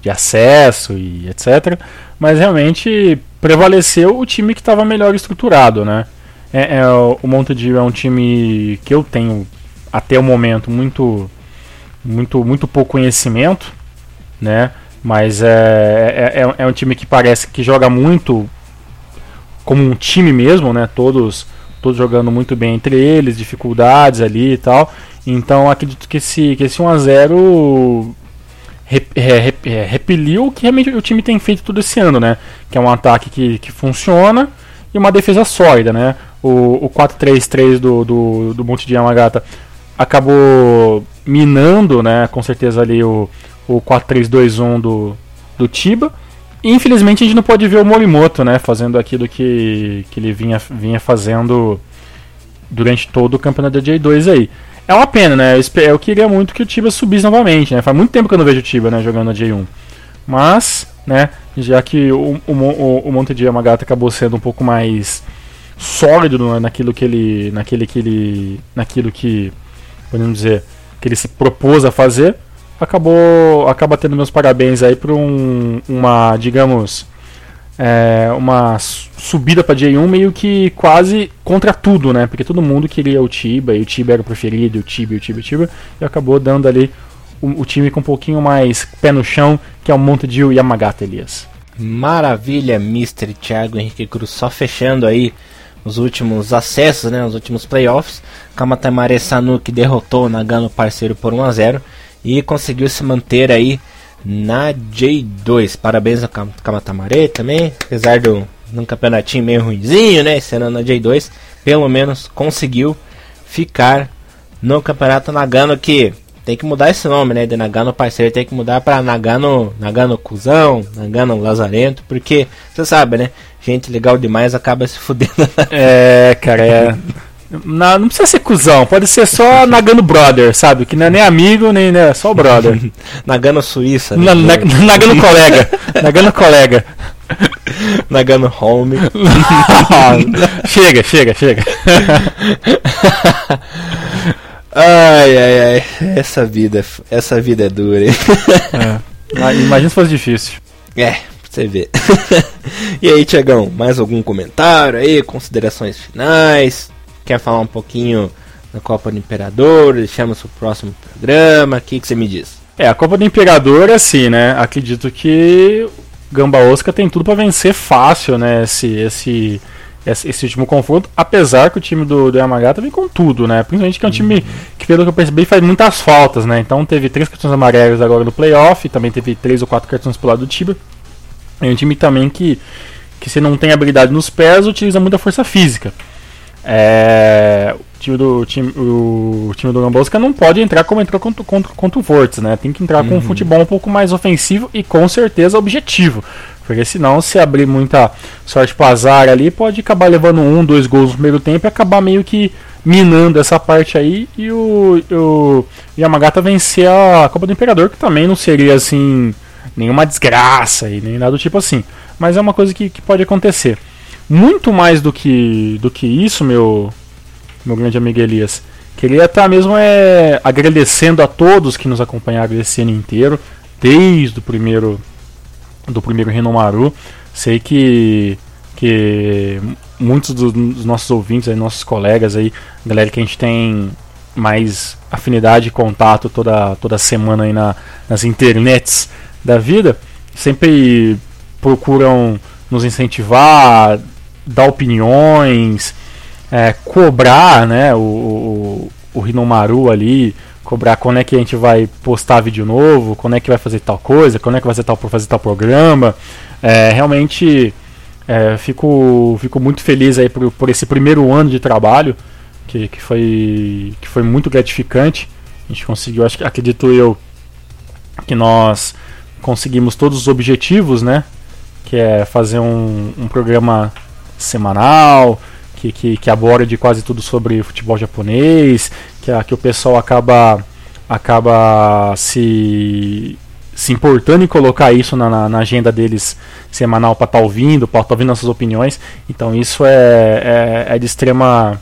de acesso e etc. Mas realmente prevaleceu o time que estava melhor estruturado, né? É, é, o Montedio é um time que eu tenho até o momento muito muito muito pouco conhecimento, né? Mas é, é, é, é um time que parece que joga muito como um time mesmo, né? Todos todos jogando muito bem entre eles, dificuldades ali e tal. Então acredito que esse, que esse 1x0 rep, é, rep, é, repeliu o que realmente o time tem feito todo esse ano, né? Que é um ataque que, que funciona e uma defesa sólida, né? O, o 4-3-3 do, do, do Monte de Yamagata acabou minando, né? Com certeza ali o, o 4-3-2-1 do, do Tiba. E, infelizmente a gente não pode ver o Morimoto, né? Fazendo aquilo que, que ele vinha, vinha fazendo durante todo o campeonato da J2 aí. É uma pena, né? Eu, eu queria muito que o Tiba subisse novamente, né? Faz muito tempo que eu não vejo o Tiba, né, jogando na J1. Mas, né, já que o, o, o, o Monte de Yamagata acabou sendo um pouco mais sólido naquilo que ele. naquele que ele. naquilo que. podemos dizer. que ele se propôs a fazer, acabou. acaba tendo meus parabéns aí por um, uma, digamos é, uma subida para J1 meio que quase contra tudo, né? Porque todo mundo queria o Tiba e o Tiba era o preferido, o Tiba, o Tiba, o Tiba, e acabou dando ali o, o, time com um pouquinho mais pé no chão, que é o Montedio Yamagata, Elias. Maravilha, Mr. Thiago Henrique Cruz, só fechando aí os últimos acessos, né, os últimos playoffs. Kamatamare Sanuki derrotou o Nagano parceiro por 1 a 0 e conseguiu se manter aí na J2. Parabéns ao Kamatamare também, apesar do um campeonatinho meio ruimzinho, né? Sendo na J2, pelo menos conseguiu ficar no campeonato Nagano que tem que mudar esse nome, né? De Nagano parceiro tem que mudar para Nagano, Nagano cuzão, Nagano lazarento, porque você sabe, né? Gente legal demais acaba se fudendo. É, cara, é Não, não precisa ser cuzão, pode ser só Nagano Brother, sabe? Que não é nem amigo, nem né, só brother. Nagano Suíça. Né? Na, na, Nagano colega. Nagano colega. Nagano Home. chega, chega, chega. ai, ai, ai. Essa vida, essa vida é dura, hein? É. Imagina se fosse difícil. É, você vê. e aí, Tiagão, mais algum comentário aí? Considerações finais? Quer falar um pouquinho da Copa do Imperador? Deixamos o próximo programa. O que, que você me diz? É, a Copa do Imperador, assim, né? Acredito que Gamba Osaka tem tudo para vencer fácil, né? Esse, esse, esse, último confronto. Apesar que o time do, do Yamagata vem com tudo, né? Principalmente que é um time uhum. que, pelo que eu percebi, faz muitas faltas, né? Então teve três cartões amarelos agora no playoff, também teve três ou quatro cartões pro lado do Tiba. É um time também que, que se não tem habilidade nos pés, utiliza muita força física. É, o time do time, o time do Gambosca não pode entrar como entrou contra, contra, contra o Vortex, né? Tem que entrar uhum. com um futebol um pouco mais ofensivo e com certeza objetivo. Porque senão, se abrir muita sorte pro azar ali, pode acabar levando um, dois gols no primeiro tempo e acabar meio que minando essa parte aí e o, o Yamagata vencer a Copa do Imperador, que também não seria assim nenhuma desgraça e nem nada do tipo assim. Mas é uma coisa que, que pode acontecer. Muito mais do que, do que isso, meu, meu grande amigo Elias. Queria estar mesmo é, agradecendo a todos que nos acompanharam esse ano inteiro, desde o primeiro do primeiro Renomaru. Sei que, que muitos dos nossos ouvintes, aí, nossos colegas aí, galera que a gente tem mais afinidade e contato toda, toda semana aí na, nas internets da vida, sempre procuram nos incentivar, dar opiniões, é, cobrar né, o, o, o Rinomaru ali, cobrar quando é que a gente vai postar vídeo novo, quando é que vai fazer tal coisa, quando é que vai fazer tal, fazer tal programa. É, realmente é, fico, fico muito feliz aí por, por esse primeiro ano de trabalho, que, que, foi, que foi muito gratificante. A gente conseguiu, acho acredito eu, que nós conseguimos todos os objetivos, né? Que é fazer um, um programa semanal, que, que, que aborde quase tudo sobre futebol japonês, que, que o pessoal acaba, acaba se se importando em colocar isso na, na, agenda deles semanal para estar tá ouvindo, para estar tá ouvindo nossas opiniões. Então isso é, é, é, de extrema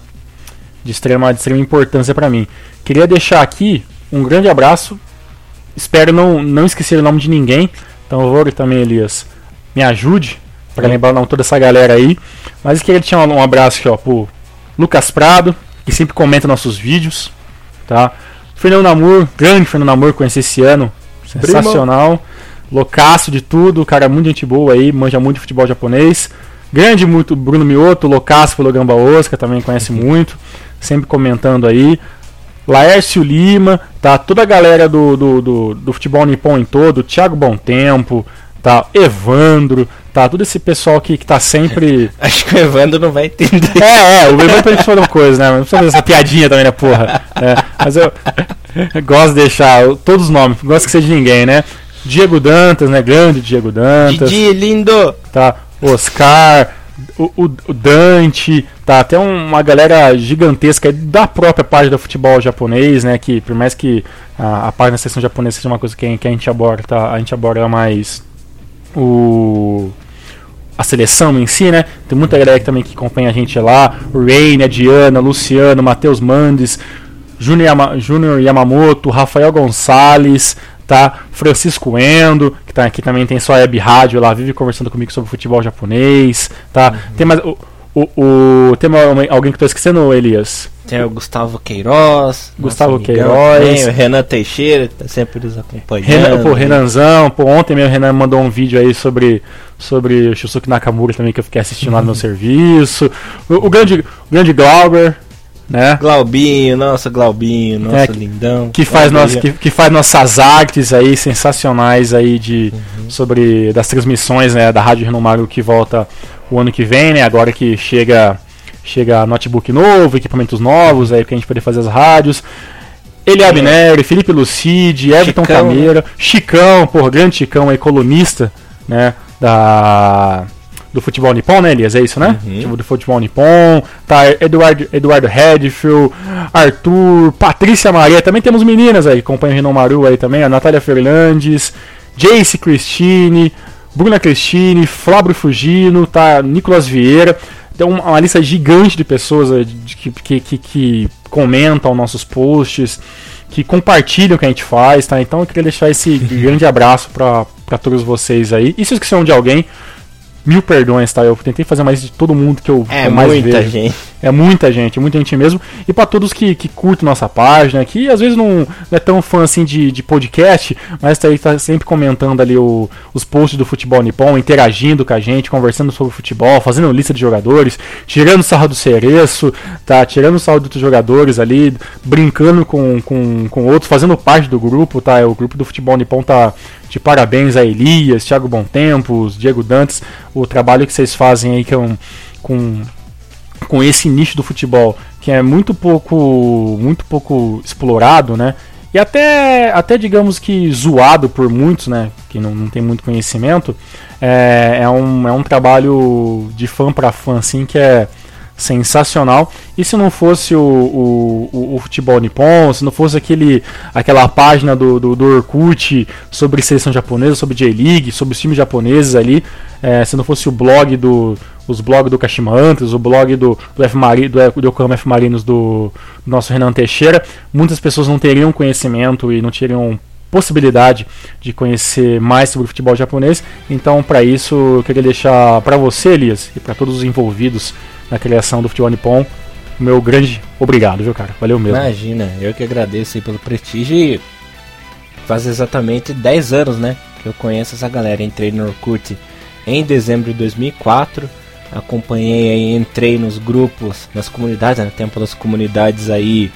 de extrema de extrema importância para mim. Queria deixar aqui um grande abraço. Espero não não esquecer o nome de ninguém. Então, vou também, Elias, me ajude para lembrar o nome de toda essa galera aí. Mas queria deixar um abraço aqui, ó, pro Lucas Prado, que sempre comenta nossos vídeos, tá? Fernando Namur, grande Fernando Namur, conheci esse ano, Sensacional. Primo. Loucaço de tudo, cara muito gente boa aí, manja muito de futebol japonês. Grande muito Bruno Mioto, loucaço pelo Gamba Oscar, também conhece uhum. muito, sempre comentando aí. Laércio Lima, tá? Toda a galera do, do, do, do futebol nipom em todo, Thiago Bom Tempo, tá? Evandro, tá? Todo esse pessoal aqui que tá sempre. Acho que o Evandro não vai entender. É, é, o Evandro tá falando coisa, né? Não precisa fazer essa piadinha também, né, porra? É, mas eu, gosto de deixar todos os nomes, gosto que seja de ninguém, né? Diego Dantas, né? Grande Diego Dantas. Didi, lindo! Tá, Oscar, o, o, o, Dante, tá? Até uma galera gigantesca da própria página do futebol japonês, né? Que por mais que a, a página da seção japonesa seja uma coisa que, que a gente aborda, tá? A gente aborda mais o a seleção em si, né? Tem muita galera também que acompanha a gente lá. O Raine, a Diana, Luciano, Matheus Mandes, Júnior Yama, Yamamoto, Rafael Gonçalves, tá? Francisco Endo, que tá aqui também tem sua web rádio lá, vive conversando comigo sobre futebol japonês, tá? Uhum. Tem mais o, o, o tem alguém que estou esquecendo, Elias? Tem o Gustavo Queiroz, Gustavo Queiroz, tem o Renan Teixeira, que tá sempre nos acompanhando. Renan, pô, Renanzão, pô, ontem meu Renan mandou um vídeo aí sobre sobre o Shusuke Nakamura também que eu fiquei assistindo lá no meu serviço. O, o grande o grande Glauber, né? Glaubinho, nossa, Glaubinho, nossa, é, lindão. Que faz, nossa, que, que, faz nossas artes aí sensacionais aí de, uhum. sobre das transmissões né, da Rádio Renomaru que volta o ano que vem, né? Agora que chega chega notebook novo, equipamentos novos aí que a gente poder fazer as rádios. Ele Abneri, Felipe Lucide, Everton Chicão, Cameira, né? Chicão, por grande Chicão aí, colunista, né? Da do futebol nipom, né, Elias? É isso, né? Uhum. Tipo, do futebol nipom. Tá, Eduardo, Eduardo Redfield, Arthur, Patrícia Maria. Também temos meninas aí, acompanha o Renan Maru aí também. A Natália Fernandes, Jace Christine, Bruna Cristine, Flávio Fugino, tá? Nicolas Vieira. Tem uma lista gigante de pessoas eh, que, que, que, que comentam nossos posts, que compartilham o que a gente faz, tá? Então eu queria deixar esse grande abraço para todos vocês aí. E se esqueceram de alguém, mil perdões, tá? Eu tentei fazer mais de todo mundo que eu é, mais muita vejo. gente. É muita gente, muita gente mesmo. E para todos que, que curtem nossa página, que às vezes não, não é tão fã assim de, de podcast, mas tá, aí, tá sempre comentando ali o, os posts do Futebol Nippon, interagindo com a gente, conversando sobre futebol, fazendo lista de jogadores, tirando sarro do Cereço, tá? Tirando sarro dos jogadores ali, brincando com, com, com outros, fazendo parte do grupo, tá? O grupo do Futebol Nippon tá de parabéns a Elias, Thiago Bontempos, Diego Dantes, o trabalho que vocês fazem aí que é um, com com esse nicho do futebol que é muito pouco muito pouco explorado, né? E até, até digamos que zoado por muitos, né? Que não, não tem muito conhecimento. É, é, um, é um trabalho de fã para fã, assim, que é sensacional. E se não fosse o, o, o, o futebol nippon, se não fosse aquele, aquela página do, do, do Orkut sobre seleção japonesa, sobre J-League, sobre os times japoneses ali, é, se não fosse o blog do, os blogs do Kashima Antlers, o blog do, do, F Mari, do, do Yokohama F Marinos do, do nosso Renan Teixeira, muitas pessoas não teriam conhecimento e não teriam possibilidade de conhecer mais sobre o futebol japonês. Então, para isso, eu queria deixar para você, Elias, e para todos os envolvidos na criação do futebol nippon, meu grande obrigado, viu, cara? Valeu mesmo. Imagina, eu que agradeço pelo prestígio e faz exatamente 10 anos, né, que eu conheço essa galera. Entrei no Orkut em dezembro de 2004 acompanhei aí, entrei nos grupos, nas comunidades, né? Tempo das comunidades aí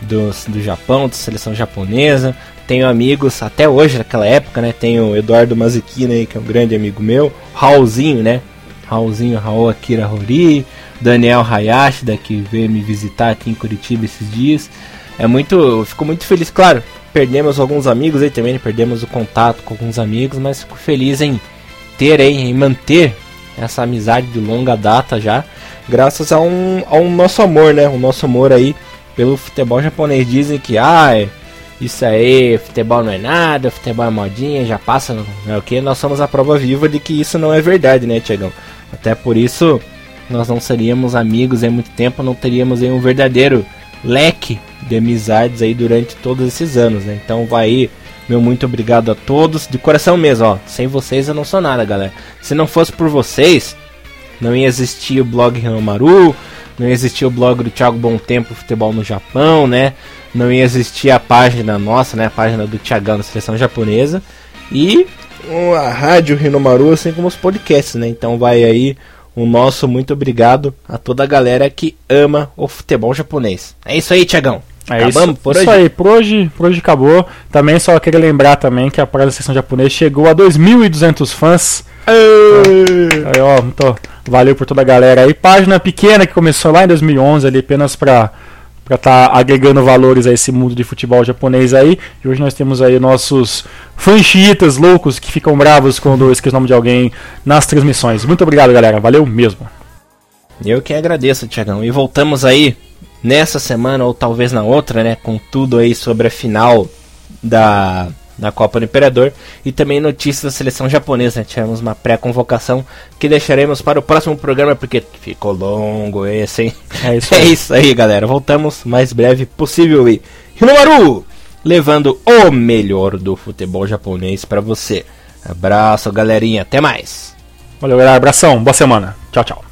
dos, do Japão, da seleção japonesa. Tenho amigos até hoje, naquela época, né? Tenho o Eduardo Mazikina aí, que é um grande amigo meu. Raulzinho, né? Raulzinho, Raul Akira Hori. Daniel Hayashi, daqui veio me visitar aqui em Curitiba esses dias. É muito, fico muito feliz, claro. Perdemos alguns amigos aí também, perdemos o contato com alguns amigos, mas fico feliz em ter aí, em manter essa amizade de longa data já, graças a um, a um nosso amor, né? O nosso amor aí pelo futebol japonês. Dizem que, ah, isso aí, futebol não é nada, futebol é modinha, já passa, não é o que? Nós somos a prova viva de que isso não é verdade, né, Tiagão? Até por isso, nós não seríamos amigos em muito tempo, não teríamos aí um verdadeiro leque de amizades aí durante todos esses anos, né? Então vai aí meu muito obrigado a todos, de coração mesmo, ó. Sem vocês eu não sou nada, galera. Se não fosse por vocês, não ia existir o blog Renomaru, não ia existir o blog do Thiago Bom Tempo Futebol no Japão, né? Não ia existir a página nossa, né? A página do Thiagão da seleção japonesa. E a rádio Renomaru, assim como os podcasts, né? Então vai aí o nosso muito obrigado a toda a galera que ama o futebol japonês. É isso aí, Thiagão. É Acabamos isso, por hoje? Isso aí, por hoje, por hoje acabou. Também só queria lembrar também que a Praia da Sessão Japonesa chegou a 2.200 fãs. Aí, ó, muito, valeu por toda a galera aí. Página pequena que começou lá em 2011 ali apenas para para estar tá agregando valores a esse mundo de futebol japonês aí. E hoje nós temos aí nossos fanchitas loucos que ficam bravos quando eu esqueço o nome de alguém nas transmissões. Muito obrigado, galera. Valeu mesmo. Eu que agradeço, Tiagão. E voltamos aí nessa semana ou talvez na outra, né, com tudo aí sobre a final da, da Copa do Imperador e também notícias da seleção japonesa. Né? Tivemos uma pré-convocação que deixaremos para o próximo programa porque ficou longo esse, hein? É isso é aí, é isso aí galera. Voltamos mais breve possível e Hinomaru levando o melhor do futebol japonês para você. Abraço, galerinha. Até mais. Valeu, galera. Abração. Boa semana. Tchau, tchau.